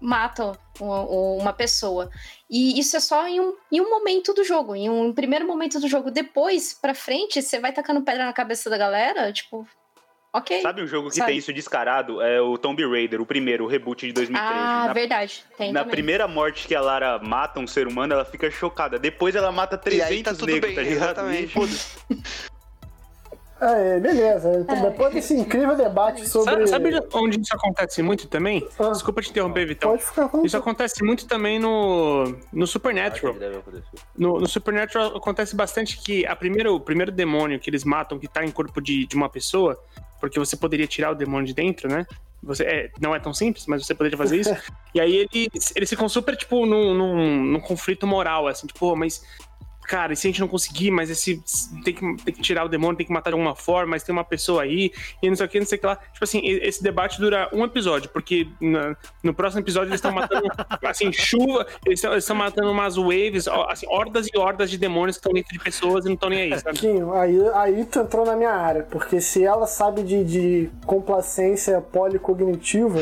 mata u- uma pessoa. E isso é só em um, em um momento do jogo, em um primeiro momento do jogo. Depois, pra frente, você vai tacando pedra na cabeça da galera, tipo, ok. Sabe um jogo que Sabe. tem isso descarado? É o Tomb Raider, o primeiro, o reboot de 2013. ah, na verdade. Tem na também. primeira morte que a Lara mata um ser humano, ela fica chocada. Depois ela mata 300 aí tá tudo negros, bem, tá ligado? exatamente. É, beleza. Então, É. Depois desse incrível debate sobre. Sabe, sabe onde isso acontece muito também? Ah. Desculpa te interromper, Vitão. Pode ficar falando. Isso acontece muito também no, no Supernatural. No, no Supernatural acontece bastante que a primeiro, o primeiro demônio que eles matam, que tá em corpo de, de uma pessoa, porque você poderia tirar o demônio de dentro, né? Você, é, não é tão simples, mas você poderia fazer isso. e aí eles, eles ficam super, tipo, num, num, num conflito moral, assim, tipo, "Pô, mas. Cara, e se a gente não conseguir, mas esse tem que, tem que tirar o demônio, tem que matar de alguma forma, mas tem uma pessoa aí, e não sei o que, não sei o que lá. Tipo assim, esse debate dura um episódio, porque na- no próximo episódio eles estão matando, assim, chuva, eles estão matando umas waves, assim, hordas e hordas de demônios que estão dentro de pessoas e não estão nem aí, sabe? Quinho, aí, aí tu entrou na minha área, porque se ela sabe de, de complacência policognitiva,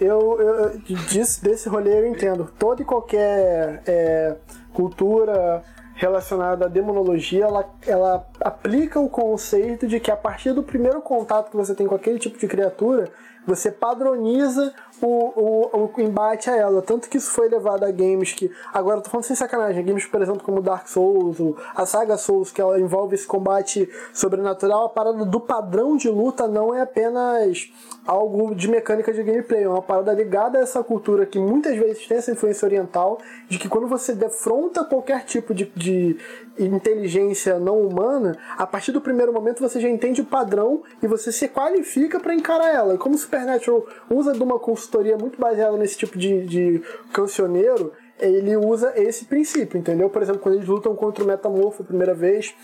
eu, eu disso, desse rolê eu entendo. Toda e qualquer é, cultura relacionada à demonologia, ela, ela aplica o conceito de que a partir do primeiro contato que você tem com aquele tipo de criatura, você padroniza o, o, o embate a ela. Tanto que isso foi levado a games que. Agora eu tô falando sem sacanagem, games, por exemplo, como Dark Souls, a saga Souls, que ela envolve esse combate sobrenatural, a parada do padrão de luta não é apenas algo de mecânica de gameplay, é uma parada ligada a essa cultura que muitas vezes tem essa influência oriental, de que quando você defronta qualquer tipo de, de inteligência não humana, a partir do primeiro momento você já entende o padrão e você se qualifica para encarar ela. E como o Supernatural usa de uma consultoria muito baseada nesse tipo de, de cancioneiro, ele usa esse princípio, entendeu? Por exemplo, quando eles lutam contra o Metamorfo a primeira vez,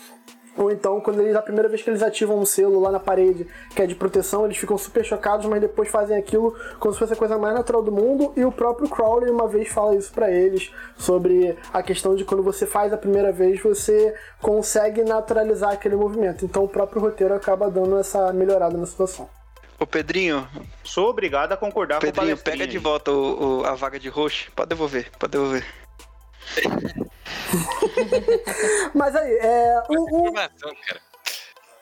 ou então, quando eles, a primeira vez que eles ativam um selo lá na parede, que é de proteção, eles ficam super chocados, mas depois fazem aquilo como se fosse a coisa mais natural do mundo. E o próprio Crowley uma vez fala isso pra eles, sobre a questão de quando você faz a primeira vez, você consegue naturalizar aquele movimento. Então o próprio roteiro acaba dando essa melhorada na situação. Ô Pedrinho, Sou obrigado a concordar com o Pedrinho, pega de volta o, o- a vaga de roxo. Pode devolver, pode devolver. Mas aí, é. O, o- Informação, cara.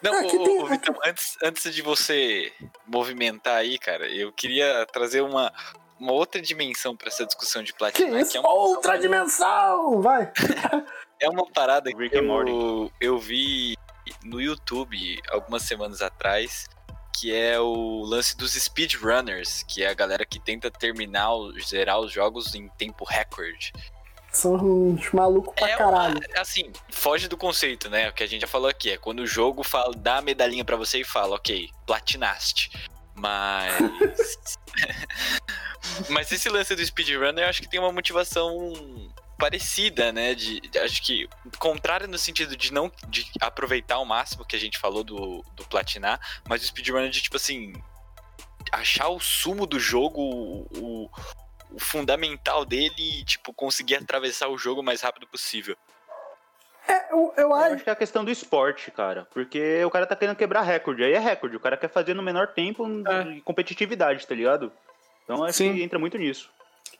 Não, Aqui ô, ô, Vitão, antes, antes de você movimentar aí, cara, eu queria trazer uma, uma outra dimensão pra essa discussão de Que platina. isso? é uma, Outra dimensão! Vai! é uma parada que eu, eu vi no YouTube algumas semanas atrás, que é o lance dos speedrunners, que é a galera que tenta terminar, zerar os jogos em tempo recorde. São uns malucos pra É caralho. Assim, foge do conceito, né? O que a gente já falou aqui é quando o jogo fala, dá a medalhinha pra você e fala, ok, platinaste. Mas. Mas esse lance do speedrunner eu acho que tem uma motivação parecida, né? De, de- acho que contrário no sentido de não de aproveitar ao máximo que a gente falou do, do platinar, mas o speedrunner de tipo assim achar o sumo do jogo, o, o- fundamental dele e tipo conseguir atravessar o jogo o mais rápido possível. É, eu, eu Eu acho. que é a questão do esporte, cara. Porque o cara tá querendo quebrar recorde. Aí é recorde. O cara quer fazer no menor tempo É. competitividade, tá ligado? Então acho Sim. que entra muito nisso.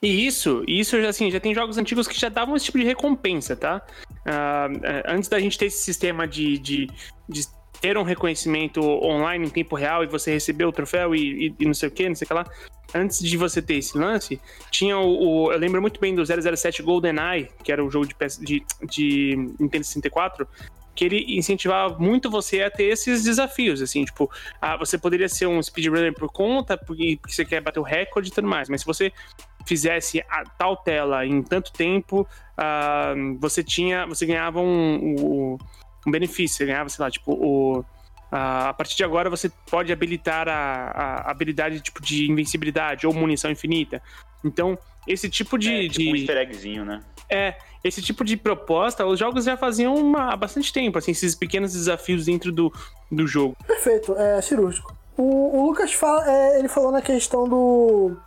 E isso, isso assim, já tem jogos antigos que já davam esse tipo de recompensa, tá? É, antes da gente ter esse sistema de, de, de ter um reconhecimento online em tempo real e você receber o troféu e, e- e não sei o que, não sei o que lá. Antes de você ter esse lance, tinha o, o- Eu lembro muito bem do 007 GoldenEye, que era o jogo de, de, de Nintendo 64, que ele incentivava muito você a ter esses desafios, assim, tipo, ah, você poderia ser um speedrunner por conta, porque, porque você quer bater o recorde e tudo mais, mas se você fizesse a tal tela em tanto tempo, ah, você tinha, você ganhava um, um, um benefício, você ganhava, sei lá, tipo, o, ah, a partir de agora você pode habilitar a, a habilidade tipo de invencibilidade ou munição infinita. Então, esse tipo de, é, tipo de um easter eggzinho, né? é, esse tipo de proposta, os jogos já faziam uma- há bastante tempo, assim, esses pequenos desafios dentro do, do jogo. Perfeito, é cirúrgico. O, o Lucas fala, é, ele falou na questão do.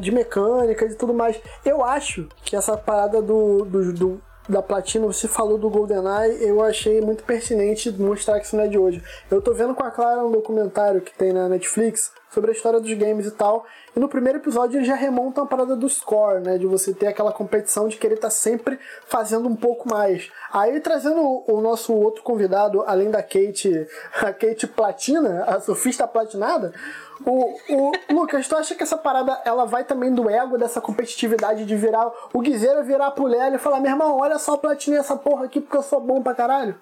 De mecânicas e tudo mais. Eu acho que essa parada do, do, do- da platina, você falou do GoldenEye, eu achei muito pertinente mostrar que isso não é de hoje. Eu tô vendo com a Clara um documentário que tem na Netflix sobre a história dos games e tal. E no primeiro episódio ele já remonta a parada do score, né? De você ter aquela competição de querer estar sempre fazendo um pouco mais. Aí trazendo o nosso outro convidado, além da Kate, a Kate Platina, a surfista platinada, o, o Lucas, tu acha que essa parada ela vai também do ego dessa competitividade de virar o guiseiro virar pro Lélio e falar, meu irmão, olha só, platinei essa porra aqui porque eu sou bom pra caralho?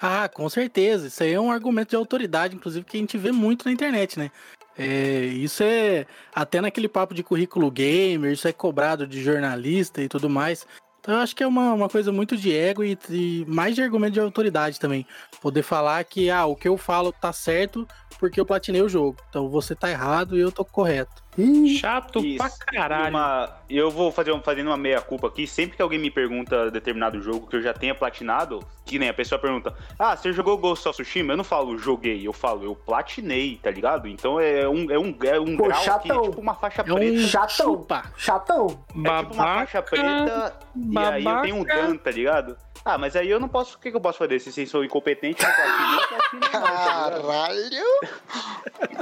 Ah, com certeza. Isso aí é um argumento de autoridade, inclusive, que a gente vê muito na internet, né? É, isso é até naquele papo de currículo gamer, isso é cobrado de jornalista e tudo mais. Então eu acho que é uma, uma coisa muito de ego e, e mais de argumento de autoridade também. Poder falar que ah, o que eu falo tá certo porque eu platinei o jogo. Então você tá errado e eu tô correto. Ih, Chato Isso. pra E caralho. uma- eu vou fazer fazendo uma meia-culpa aqui. Sempre que alguém me pergunta determinado jogo que eu já tenha platinado, que nem a pessoa pergunta: Ah, você jogou Ghost of Tsushima? Eu não falo joguei, eu falo eu platinei, tá ligado? Então é um, é um, é um Pô, grau chatão. que é tipo uma faixa É preta. um Chatão. chupa. chatão. É tipo uma Babaca, faixa preta e aí eu tenho um babaca. Dan, tá ligado? Ah, mas aí eu não posso. O que, que eu posso fazer? Se vocês são incompetentes, eu eu não, tá ligado? Caralho!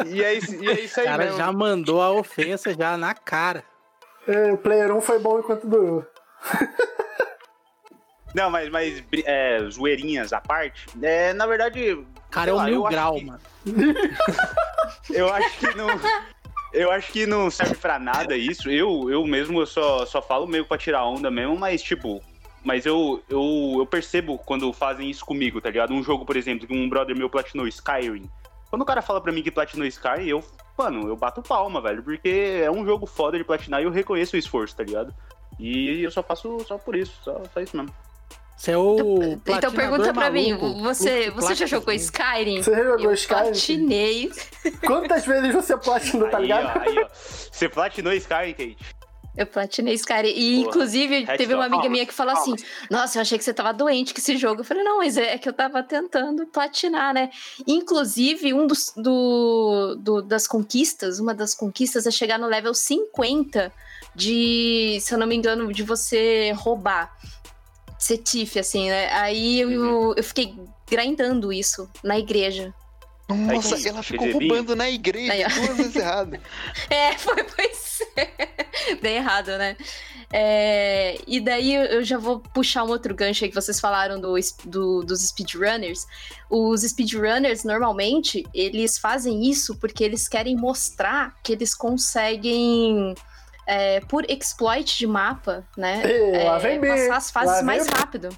E é, isso- e é isso O aí cara mesmo. já mandou a ofensa já na cara. É, o Player 1 foi bom enquanto durou. Não, mas, mas é, zoeirinhas à parte, é, na verdade. Cara, é o mil eu grau, que- mano. Eu acho que não. Eu acho que não serve pra nada isso. Eu, eu mesmo eu só, só falo meio pra tirar onda mesmo, mas tipo. Mas eu, eu, eu percebo quando fazem isso comigo, tá ligado? Um jogo, por exemplo, que um brother meu platinou Skyrim. Quando o cara fala pra mim que platinou Skyrim, eu, mano, eu bato palma, velho. Porque é um jogo foda de platinar e eu reconheço o esforço, tá ligado? E eu só faço só por isso, só, só isso mesmo. Você é o Então platinador pergunta pra mim, maluco. você, O você já jogou. Skyrim? Você já jogou eu Skyrim? platinei. Quantas vezes você platinou, tá aí, ligado? ó, aí, ó. Você platinou Skyrim, Kate? Eu platinei Skyrim. E, Porra, inclusive, teve uma amiga minha que falou assim: Nossa, eu achei que você tava doente com esse jogo. Eu falei: Não, mas é que eu tava tentando platinar, né? Inclusive, um dos do, do- das conquistas, uma das conquistas é chegar no level 50 de, se eu não me engano, de você roubar. Ser tiff, assim, né? Aí eu, Uhum. eu fiquei grindando isso na igreja. Nossa, Aí, ela ficou roubando na igreja Aí, duas vezes errado. É, foi, pois é. Bem errado, né? É, e daí eu já vou puxar um outro gancho aí que vocês falaram do, do, dos speedrunners. Os speedrunners, normalmente, eles fazem isso porque eles querem mostrar que eles conseguem, é, por exploit de mapa, né? Lá é, passar as fases mais B.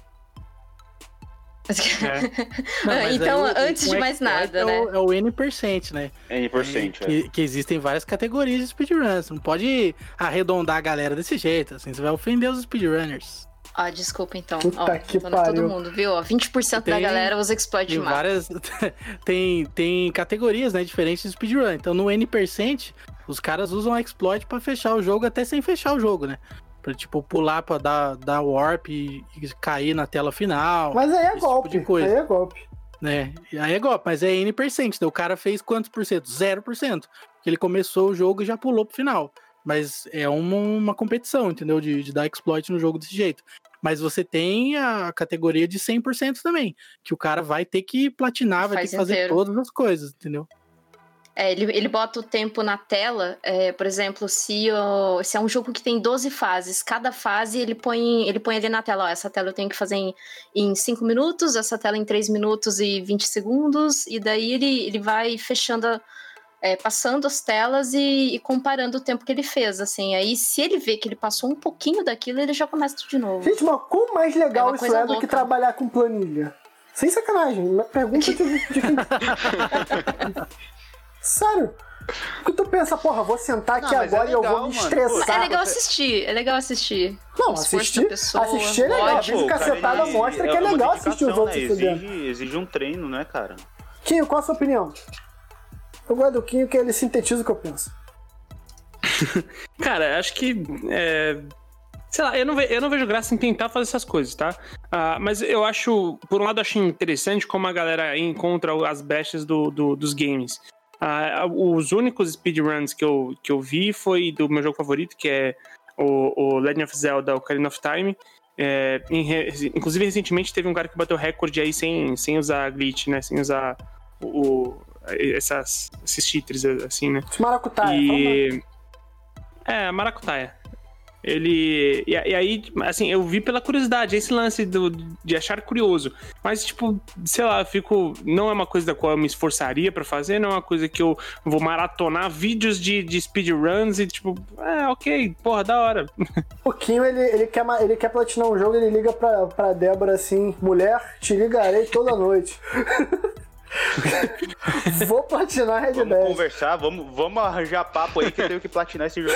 rápido. Não, então, aí antes o de mais nada, é né? O, é o N%, né? N%. é. Que, que existem várias categorias de speedruns. Não pode arredondar a galera desse jeito, assim, você vai ofender os speedrunners. Ah, desculpa então. Puta Ó, que pariu. todo mundo, viu? Ó, 20% da Tem- galera usa exploit de Tem mapa. várias. tem, tem categorias, né, diferentes de speedrun. Então no N%, os caras usam exploit pra fechar o jogo até sem fechar o jogo, né? Pra, tipo, pular pra dar, dar warp e, e cair na tela final. Mas aí é tipo golpe. de coisa. Aí é golpe. né? E aí é golpe, mas é N%. Né? O cara fez quantos por cento? 0%. Porque ele começou o jogo e já pulou pro final. Mas é uma, uma competição, entendeu? De, de dar exploit no jogo desse jeito. Mas você tem a categoria de 100% também. Que o cara vai ter que platinar, vai Faz ter que fazer inteiro. todas as coisas, entendeu? É, ele, ele bota o tempo na tela, é, por exemplo, se, o- se é um jogo que tem 12 fases, cada fase ele põe, ele põe ali na tela, ó, essa tela eu tenho que fazer em, em 5 minutos, essa tela em 3 minutos e 20 segundos, e daí ele, ele vai fechando, a- é, passando as telas e, e comparando o tempo que ele fez, assim, aí se ele vê que ele passou um pouquinho daquilo, ele já começa tudo de novo. Gente, mas quão mais legal É isso é do que trabalhar com planilha? Sem sacanagem. uma Pergunta de, de quem. Sério. Porque tu pensa, porra, vou sentar aqui Não, é agora e eu legal, vou me mano. estressar. É legal assistir, é legal assistir. Não, assistir, pessoa, assistir é legal. lógico. Vídeo cara, cacetada ele- mostra que é uma legal assistir os outros né? exige, exige um treino, né, cara? Quinho, qual a sua opinião? Eu gosto do Quinho que ele sintetiza o que eu penso. Cara, acho que. é, sei lá, eu não, ve- eu não vejo graça em tentar fazer essas coisas, tá? Ah, mas eu acho, por um lado, eu acho interessante como a galera encontra as brechas do, do- dos games. Os únicos speedruns que eu, que eu vi foi do meu jogo favorito, que é o, o Legend of Zelda Ocarina of Time. É, re- inclusive, recentemente teve um cara que bateu recorde aí sem, sem usar glitch, né? Sem usar o, o- essas, esses cheaters, assim, né? Maracutaia. E. É, Maracutaia. Ele. E, e aí, assim, eu vi pela curiosidade, esse lance do, de achar curioso. Mas, tipo, sei lá, fico. Não é uma coisa da qual eu me esforçaria pra fazer, não é uma coisa que eu vou maratonar vídeos de, de speedruns e, tipo, é, ok, porra, da hora. O Quinho, ele, ele, quer, ele quer platinar um jogo, ele liga pra, pra Débora assim, mulher, te ligarei toda noite. Vou platinar Red Vamos Dead. conversar, vamos, vamos arranjar papo aí que eu tenho que platinar esse jogo.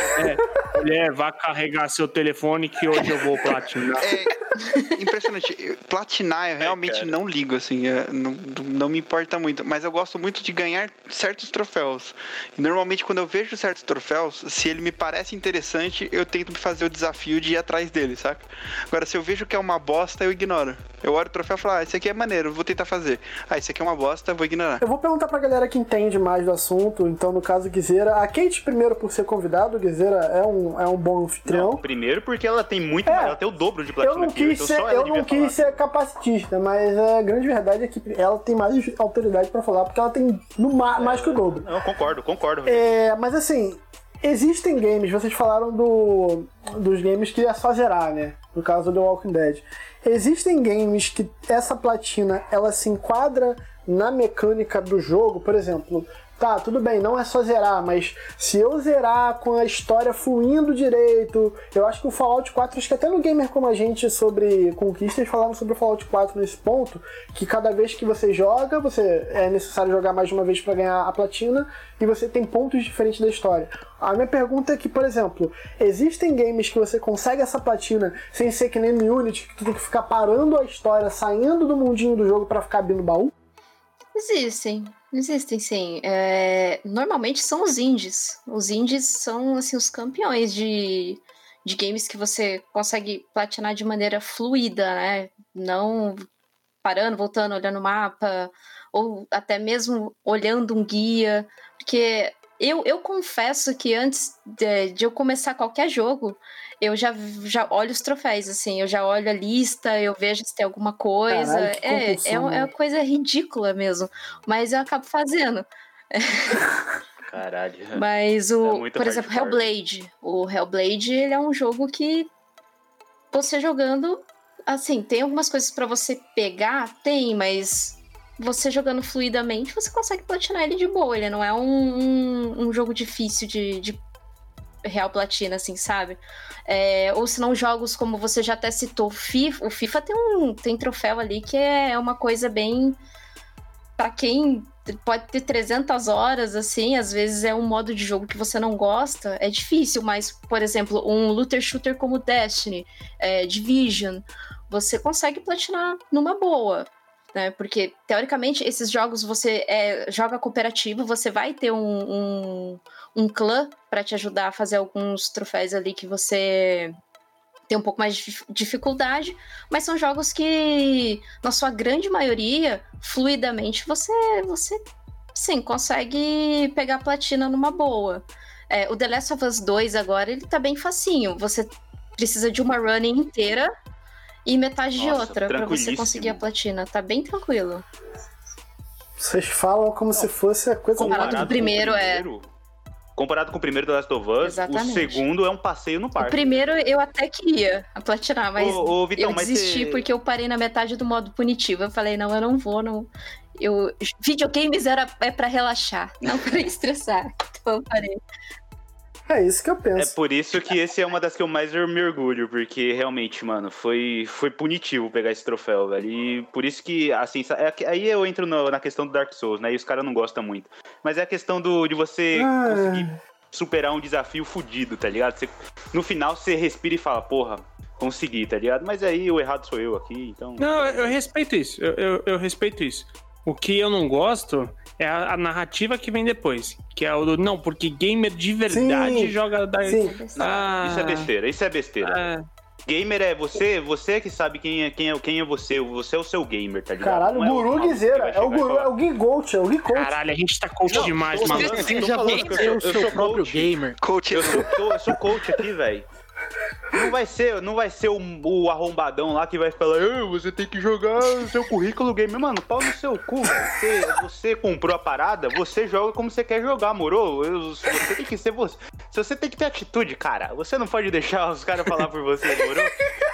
Mulher, vá carregar seu telefone que hoje eu vou platinar. É impressionante. Eu- Platinar eu realmente cara. não ligo, assim, é, não, não me importa muito. Mas eu gosto muito de ganhar certos troféus. E normalmente, quando eu vejo certos troféus, se ele me parece interessante, eu tento fazer o desafio de ir atrás dele, saca? Agora, se eu vejo que é uma bosta, eu ignoro. Eu olho o troféu e falo, ah, esse aqui é maneiro, vou tentar fazer. Ah, esse aqui é uma bosta, vou ignorar. Eu vou perguntar pra galera que entende mais do assunto, então no caso Guizeira, a Kate primeiro por ser convidado, Guizeira é um, é um bom anfitrião. Não, primeiro porque ela tem muito É. mais, ela tem o dobro de Eu platina não que eu, quis então ser, eu não quis falar. ser capacitista, mas a grande verdade é que ela tem mais autoridade pra falar, porque ela tem no ma- mais que o dobro. Não, concordo, concordo. É, mas assim, existem games, vocês falaram do, dos games que é só zerar, né? No caso do Walking Dead. Existem games que essa platina ela se enquadra na mecânica do jogo, por exemplo. Tá, tudo bem, não é só zerar, mas se eu zerar com a história fluindo direito, eu acho que o Fallout 4, acho que até no Gamer Como a Gente sobre conquistas falaram sobre o Fallout 4 nesse ponto, que cada vez que você joga, você é necessário jogar mais de uma vez para ganhar a platina, e você tem pontos diferentes da história. A minha pergunta é que, por exemplo, existem games que você consegue essa platina sem ser que nem Unity, que tu tem que ficar parando a história, saindo do mundinho do jogo para ficar abrindo baú? Existem, existem sim. É, normalmente são os indies. Os indies são assim os campeões de, de games que você consegue platinar de maneira fluida, né? Não parando, voltando, olhando o mapa, ou até mesmo olhando um guia. Porque eu, eu confesso que antes de, de eu começar qualquer jogo, eu já, já olho os troféus, assim, eu já olho a lista, eu vejo se tem alguma coisa. Caralho, é, é, é né? uma coisa ridícula mesmo. Mas eu acabo fazendo. Caralho. Mas É o, muito por exemplo, hardcore. Hellblade. O Hellblade, ele é um jogo que você jogando, assim, tem algumas coisas pra você pegar, tem, mas você jogando fluidamente, você consegue platinar ele de boa. Ele não é um, um, um jogo difícil de, de real platina, assim, sabe? É, ou se não, jogos como você já até citou, FIFA, o FIFA tem um tem troféu ali que é uma coisa bem. Pra quem pode ter 300 horas, assim, às vezes é um modo de jogo que você não gosta, é difícil, mas, por exemplo, um looter shooter como Destiny, é, Division, você consegue platinar numa boa. Né? Porque, teoricamente, esses jogos você é, joga cooperativo, você vai ter um, um, um clã para te ajudar a fazer alguns troféus ali que você tem um pouco mais de dificuldade, mas são jogos que, na sua grande maioria, fluidamente, você, você sim, consegue pegar platina numa boa. É, o The Last of Us 2 agora, ele tá bem facinho. Você precisa de uma run inteira e metade de Nossa, outra para você conseguir a platina. Tá bem tranquilo. Vocês falam como se fosse a coisa Comparado com o primeiro, é. Comparado com o primeiro The Last of Us, Exatamente. o segundo é um passeio no O parque. primeiro eu até queria a platinar, mas Ô, ô, Vitão, eu mas desisti cê- porque eu parei na metade do modo punitivo. Eu falei, não, eu não vou, não. Eu, videogames era, é pra relaxar, não pra estressar. Então eu parei. É isso que eu É penso. por isso que esse é uma das que eu mais me orgulho, porque realmente, mano, foi, foi punitivo pegar esse troféu, velho. E por isso que, assim, é aí eu entro no- na questão do Dark Souls, né? E os caras não gostam muito. Mas é a questão do, de você Ah. conseguir superar um desafio fudido, tá ligado? Você- no final você respira e fala, porra, consegui, tá ligado? Mas aí o errado sou eu aqui, então. Não, eu eu respeito isso. Eu, eu, eu respeito isso. O que eu não gosto é a, a narrativa que vem depois. Que é o do. Não, porque gamer de verdade Sim, joga da. Sim. Ah, Isso é besteira, isso é besteira. ah, Gamer é você, você que sabe quem é, quem é, quem é você, você é o seu gamer, tá ligado? Caralho, o é Guru Guizeira. É o Guru, falar, é o Gui Gold, é o Gui Coach. caralho, a gente tá coach Não, demais, Seja falando que você eu o seu próprio coach. gamer. Coach, Eu sou, eu sou coach aqui, velho. Não vai ser, não vai ser o, o arrombadão lá que vai falar, "Ah, você tem que jogar o seu currículo gamer. Mano, pau no seu cu. Você, você comprou a parada, você joga como você quer jogar, moro? Você tem que ser você. Se você tem que ter atitude, cara, você não pode deixar os caras falar por você, moro?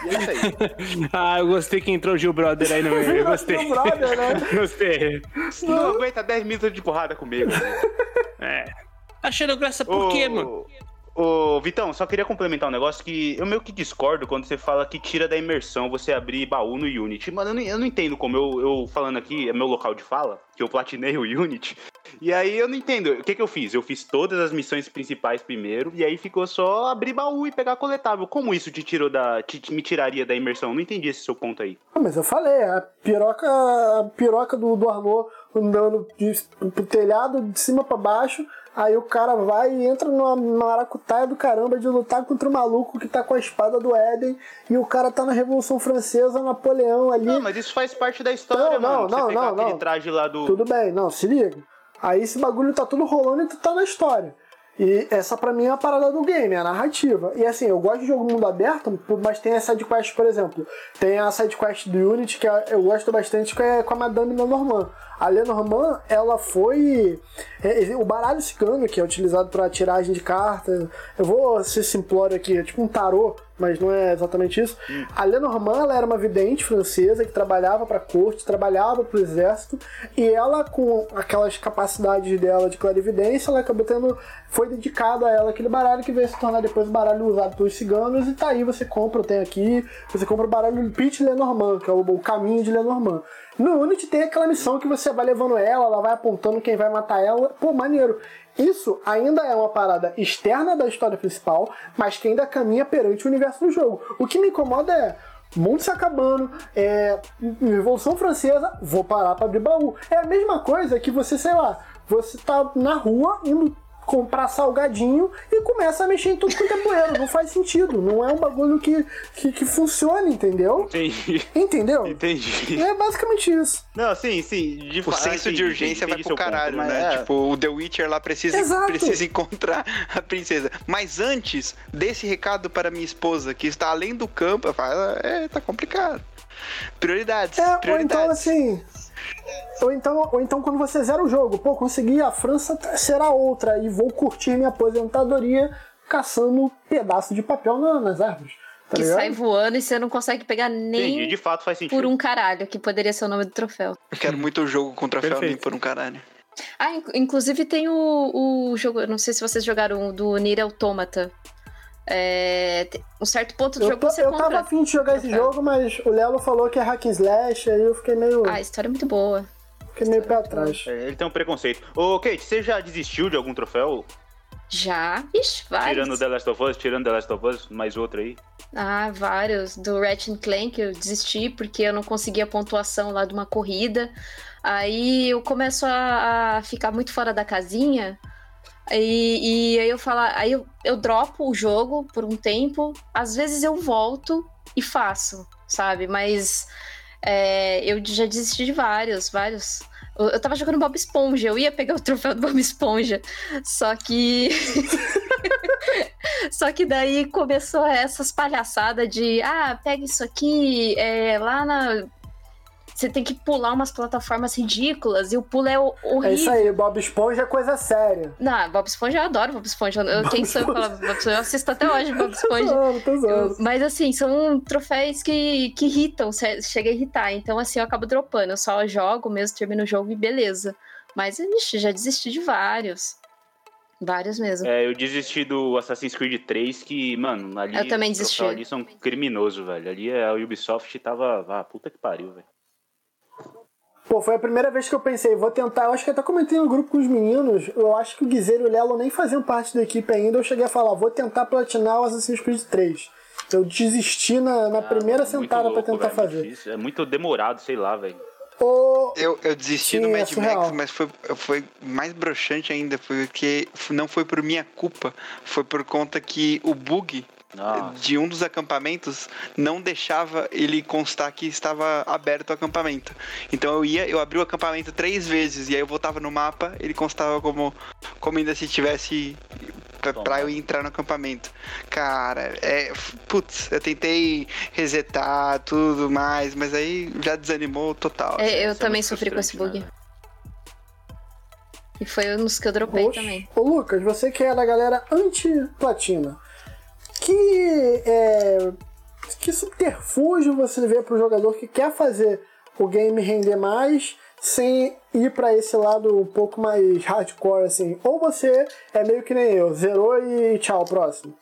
E é isso aí. Ah, eu gostei que entrou o Gil Brother aí no meio. Eu gostei. Meu brother, né? Gostei. Não aguenta 10 minutos de porrada comigo. É. Tá achando graça por quê, mano? Ô, Vitão, só queria complementar um negócio que eu meio que discordo quando você fala que tira da imersão você abrir baú no Unity. Mano, eu não, eu não entendo como eu, eu falando aqui, é meu local de fala, que eu platinei o Unity. E aí eu não entendo. O que, que eu fiz? Eu fiz todas as missões principais primeiro, e aí ficou só abrir baú e pegar coletável. Como isso te tirou da. te- me tiraria da imersão? Eu não entendi esse seu ponto aí. Ah, mas eu falei, a piroca, a piroca do, do andando de, pro telhado de cima pra baixo, aí o cara vai e entra numa maracutaia do caramba de lutar contra o maluco que tá com a espada do Éden e o cara tá na Revolução Francesa, Napoleão ali. Não, mas isso faz parte da história, Não, não, mano. Você não, pegar não, aquele não. traje lá do. Tudo bem, não, se liga. Aí esse bagulho tá tudo rolando e tu tá na história. E essa pra mim é a parada do game, é a narrativa. E assim, eu gosto de jogo mundo aberto, mas tem a sidequest, por exemplo. Tem a sidequest do Unity, que é- eu gosto bastante, que é com a Madame Lenormand. A Lenormand, ela foi... é, o baralho cigano, que é utilizado pra tiragem de cartas... Eu vou ser simplório aqui, é tipo um tarô, mas não é exatamente isso. A Lenormand, ela era uma vidente francesa que trabalhava pra corte, trabalhava pro exército, e ela, com aquelas capacidades dela de clarividência, ela acabou tendo... Foi dedicado a ela aquele baralho que veio se tornar depois o baralho usado pelos ciganos, e tá aí, você compra, tem aqui, você compra o baralho Pitch Lenormand, que é o, o caminho de Lenormand. No Unity tem aquela missão que você vai levando ela, ela vai apontando quem vai matar ela. Pô, maneiro. Isso ainda é uma parada externa da história principal, mas que ainda caminha perante o universo do jogo. O que me incomoda é. Mundo se acabando, é, Revolução Francesa, vou parar pra abrir baú. É a mesma coisa que você, sei lá, você tá na rua indo comprar salgadinho e começa a mexer em tudo quanto é poeira. Não faz sentido. Não é um bagulho que, que, que funciona, entendeu? Entendi. Entendeu? Entendi. É basicamente isso. Não, sim, sim. De O senso sim, de urgência entendi vai pro ponto, caralho, mas né? é. Tipo, o The Witcher lá precisa, Exato. precisa encontrar a princesa. Mas antes desse recado para minha esposa, que está além do campo, eu falo, é, tá complicado. Prioridades. É, ou prioridades. então assim. Ou então, ou então quando você zera o jogo, pô, consegui, a França será outra e vou curtir minha aposentadoria caçando pedaço de papel na- nas árvores. Tá que ligado? sai voando e você não consegue pegar nem Entendi, de fato faz sentido. por um caralho, que poderia ser o nome do troféu. Eu quero muito o jogo com troféu nem Perfeito. por um caralho. Ah, inc- inclusive tem o, o jogo, não sei se vocês jogaram o do Nier Automata. É, um certo ponto do Eu, jogo tô- você eu compra. tava afim de jogar esse jogo, mas o Lelo falou que é hack and slash, aí eu fiquei meio, Ah, a história é muito boa. fiquei meio pé atrás. É, ele tem um preconceito. Ô, Kate, você já desistiu de algum troféu? Já? Ixi, vários. Tirando The Last of Us, tirando The Last of Us, mais outro aí. Ah, vários. Do Ratchet Clank eu desisti porque eu não conseguia a pontuação lá de uma corrida. Aí eu começo a, a ficar muito fora da casinha. E, e aí eu falo, aí eu, eu dropo o jogo por um tempo. Às vezes eu volto e faço, sabe? Mas é, eu já desisti de vários, vários. Eu, eu tava jogando Bob Esponja, eu ia pegar o troféu do Bob Esponja. Só que. Só que daí começou essas palhaçadas de ah, pega isso aqui, é, lá na. Você tem que pular umas plataformas ridículas e o pulo é ho- horrível. É isso aí, Bob Esponja é coisa séria. Não, Bob Esponja eu adoro Bob Esponja. Eu, Bob quem pra falar Bob Esponja? Eu assisto até hoje Bob Tô Esponja. zoando, tô zoando. Eu- mas assim, são troféus que, que irritam, chega a irritar. Então, assim, eu acabo dropando. Eu só jogo mesmo, termino o jogo e beleza. Mas, ixi, já desisti de vários. Vários mesmo. É, eu desisti do Assassin's Creed 3, que, mano, ali. Eu também desisti. Ali são criminosos, velho. Ali a Ubisoft tava. Ah, puta que pariu, velho. Pô, foi a primeira vez que eu pensei, vou tentar. Eu acho que até comentei no grupo com os meninos. Eu acho que o Guizeiro e o Lelo nem faziam parte da equipe ainda. Eu cheguei a falar, vou tentar platinar o Assassin's Creed 3. Eu desisti na, na primeira Ah, muito sentada pra louco, tentar velho, muito fazer. difícil. É muito demorado, sei lá, velho. Ô, Eu, eu desisti Sim, do é Mad surreal. Max, mas foi, foi mais broxante ainda, porque não foi por minha culpa, foi por conta que o bug Nossa. de um dos acampamentos não deixava ele constar que estava aberto o acampamento. Então eu ia, eu abri o acampamento três vezes e aí eu voltava no mapa, ele constava como, como ainda se tivesse pra, pra eu entrar no acampamento. Cara, é. Putz, eu tentei resetar tudo mais, mas aí já desanimou total. É, eu isso é também muito sofri com esse bug. né, E foi um dos que eu dropei Oxe. também. Ô Lucas, você que é da galera anti-platina, que, é, que subterfúgio você vê pro jogador que quer fazer o game render mais sem ir pra esse lado um pouco mais hardcore, assim? Ou você é meio que nem eu, zerou e tchau, próximo?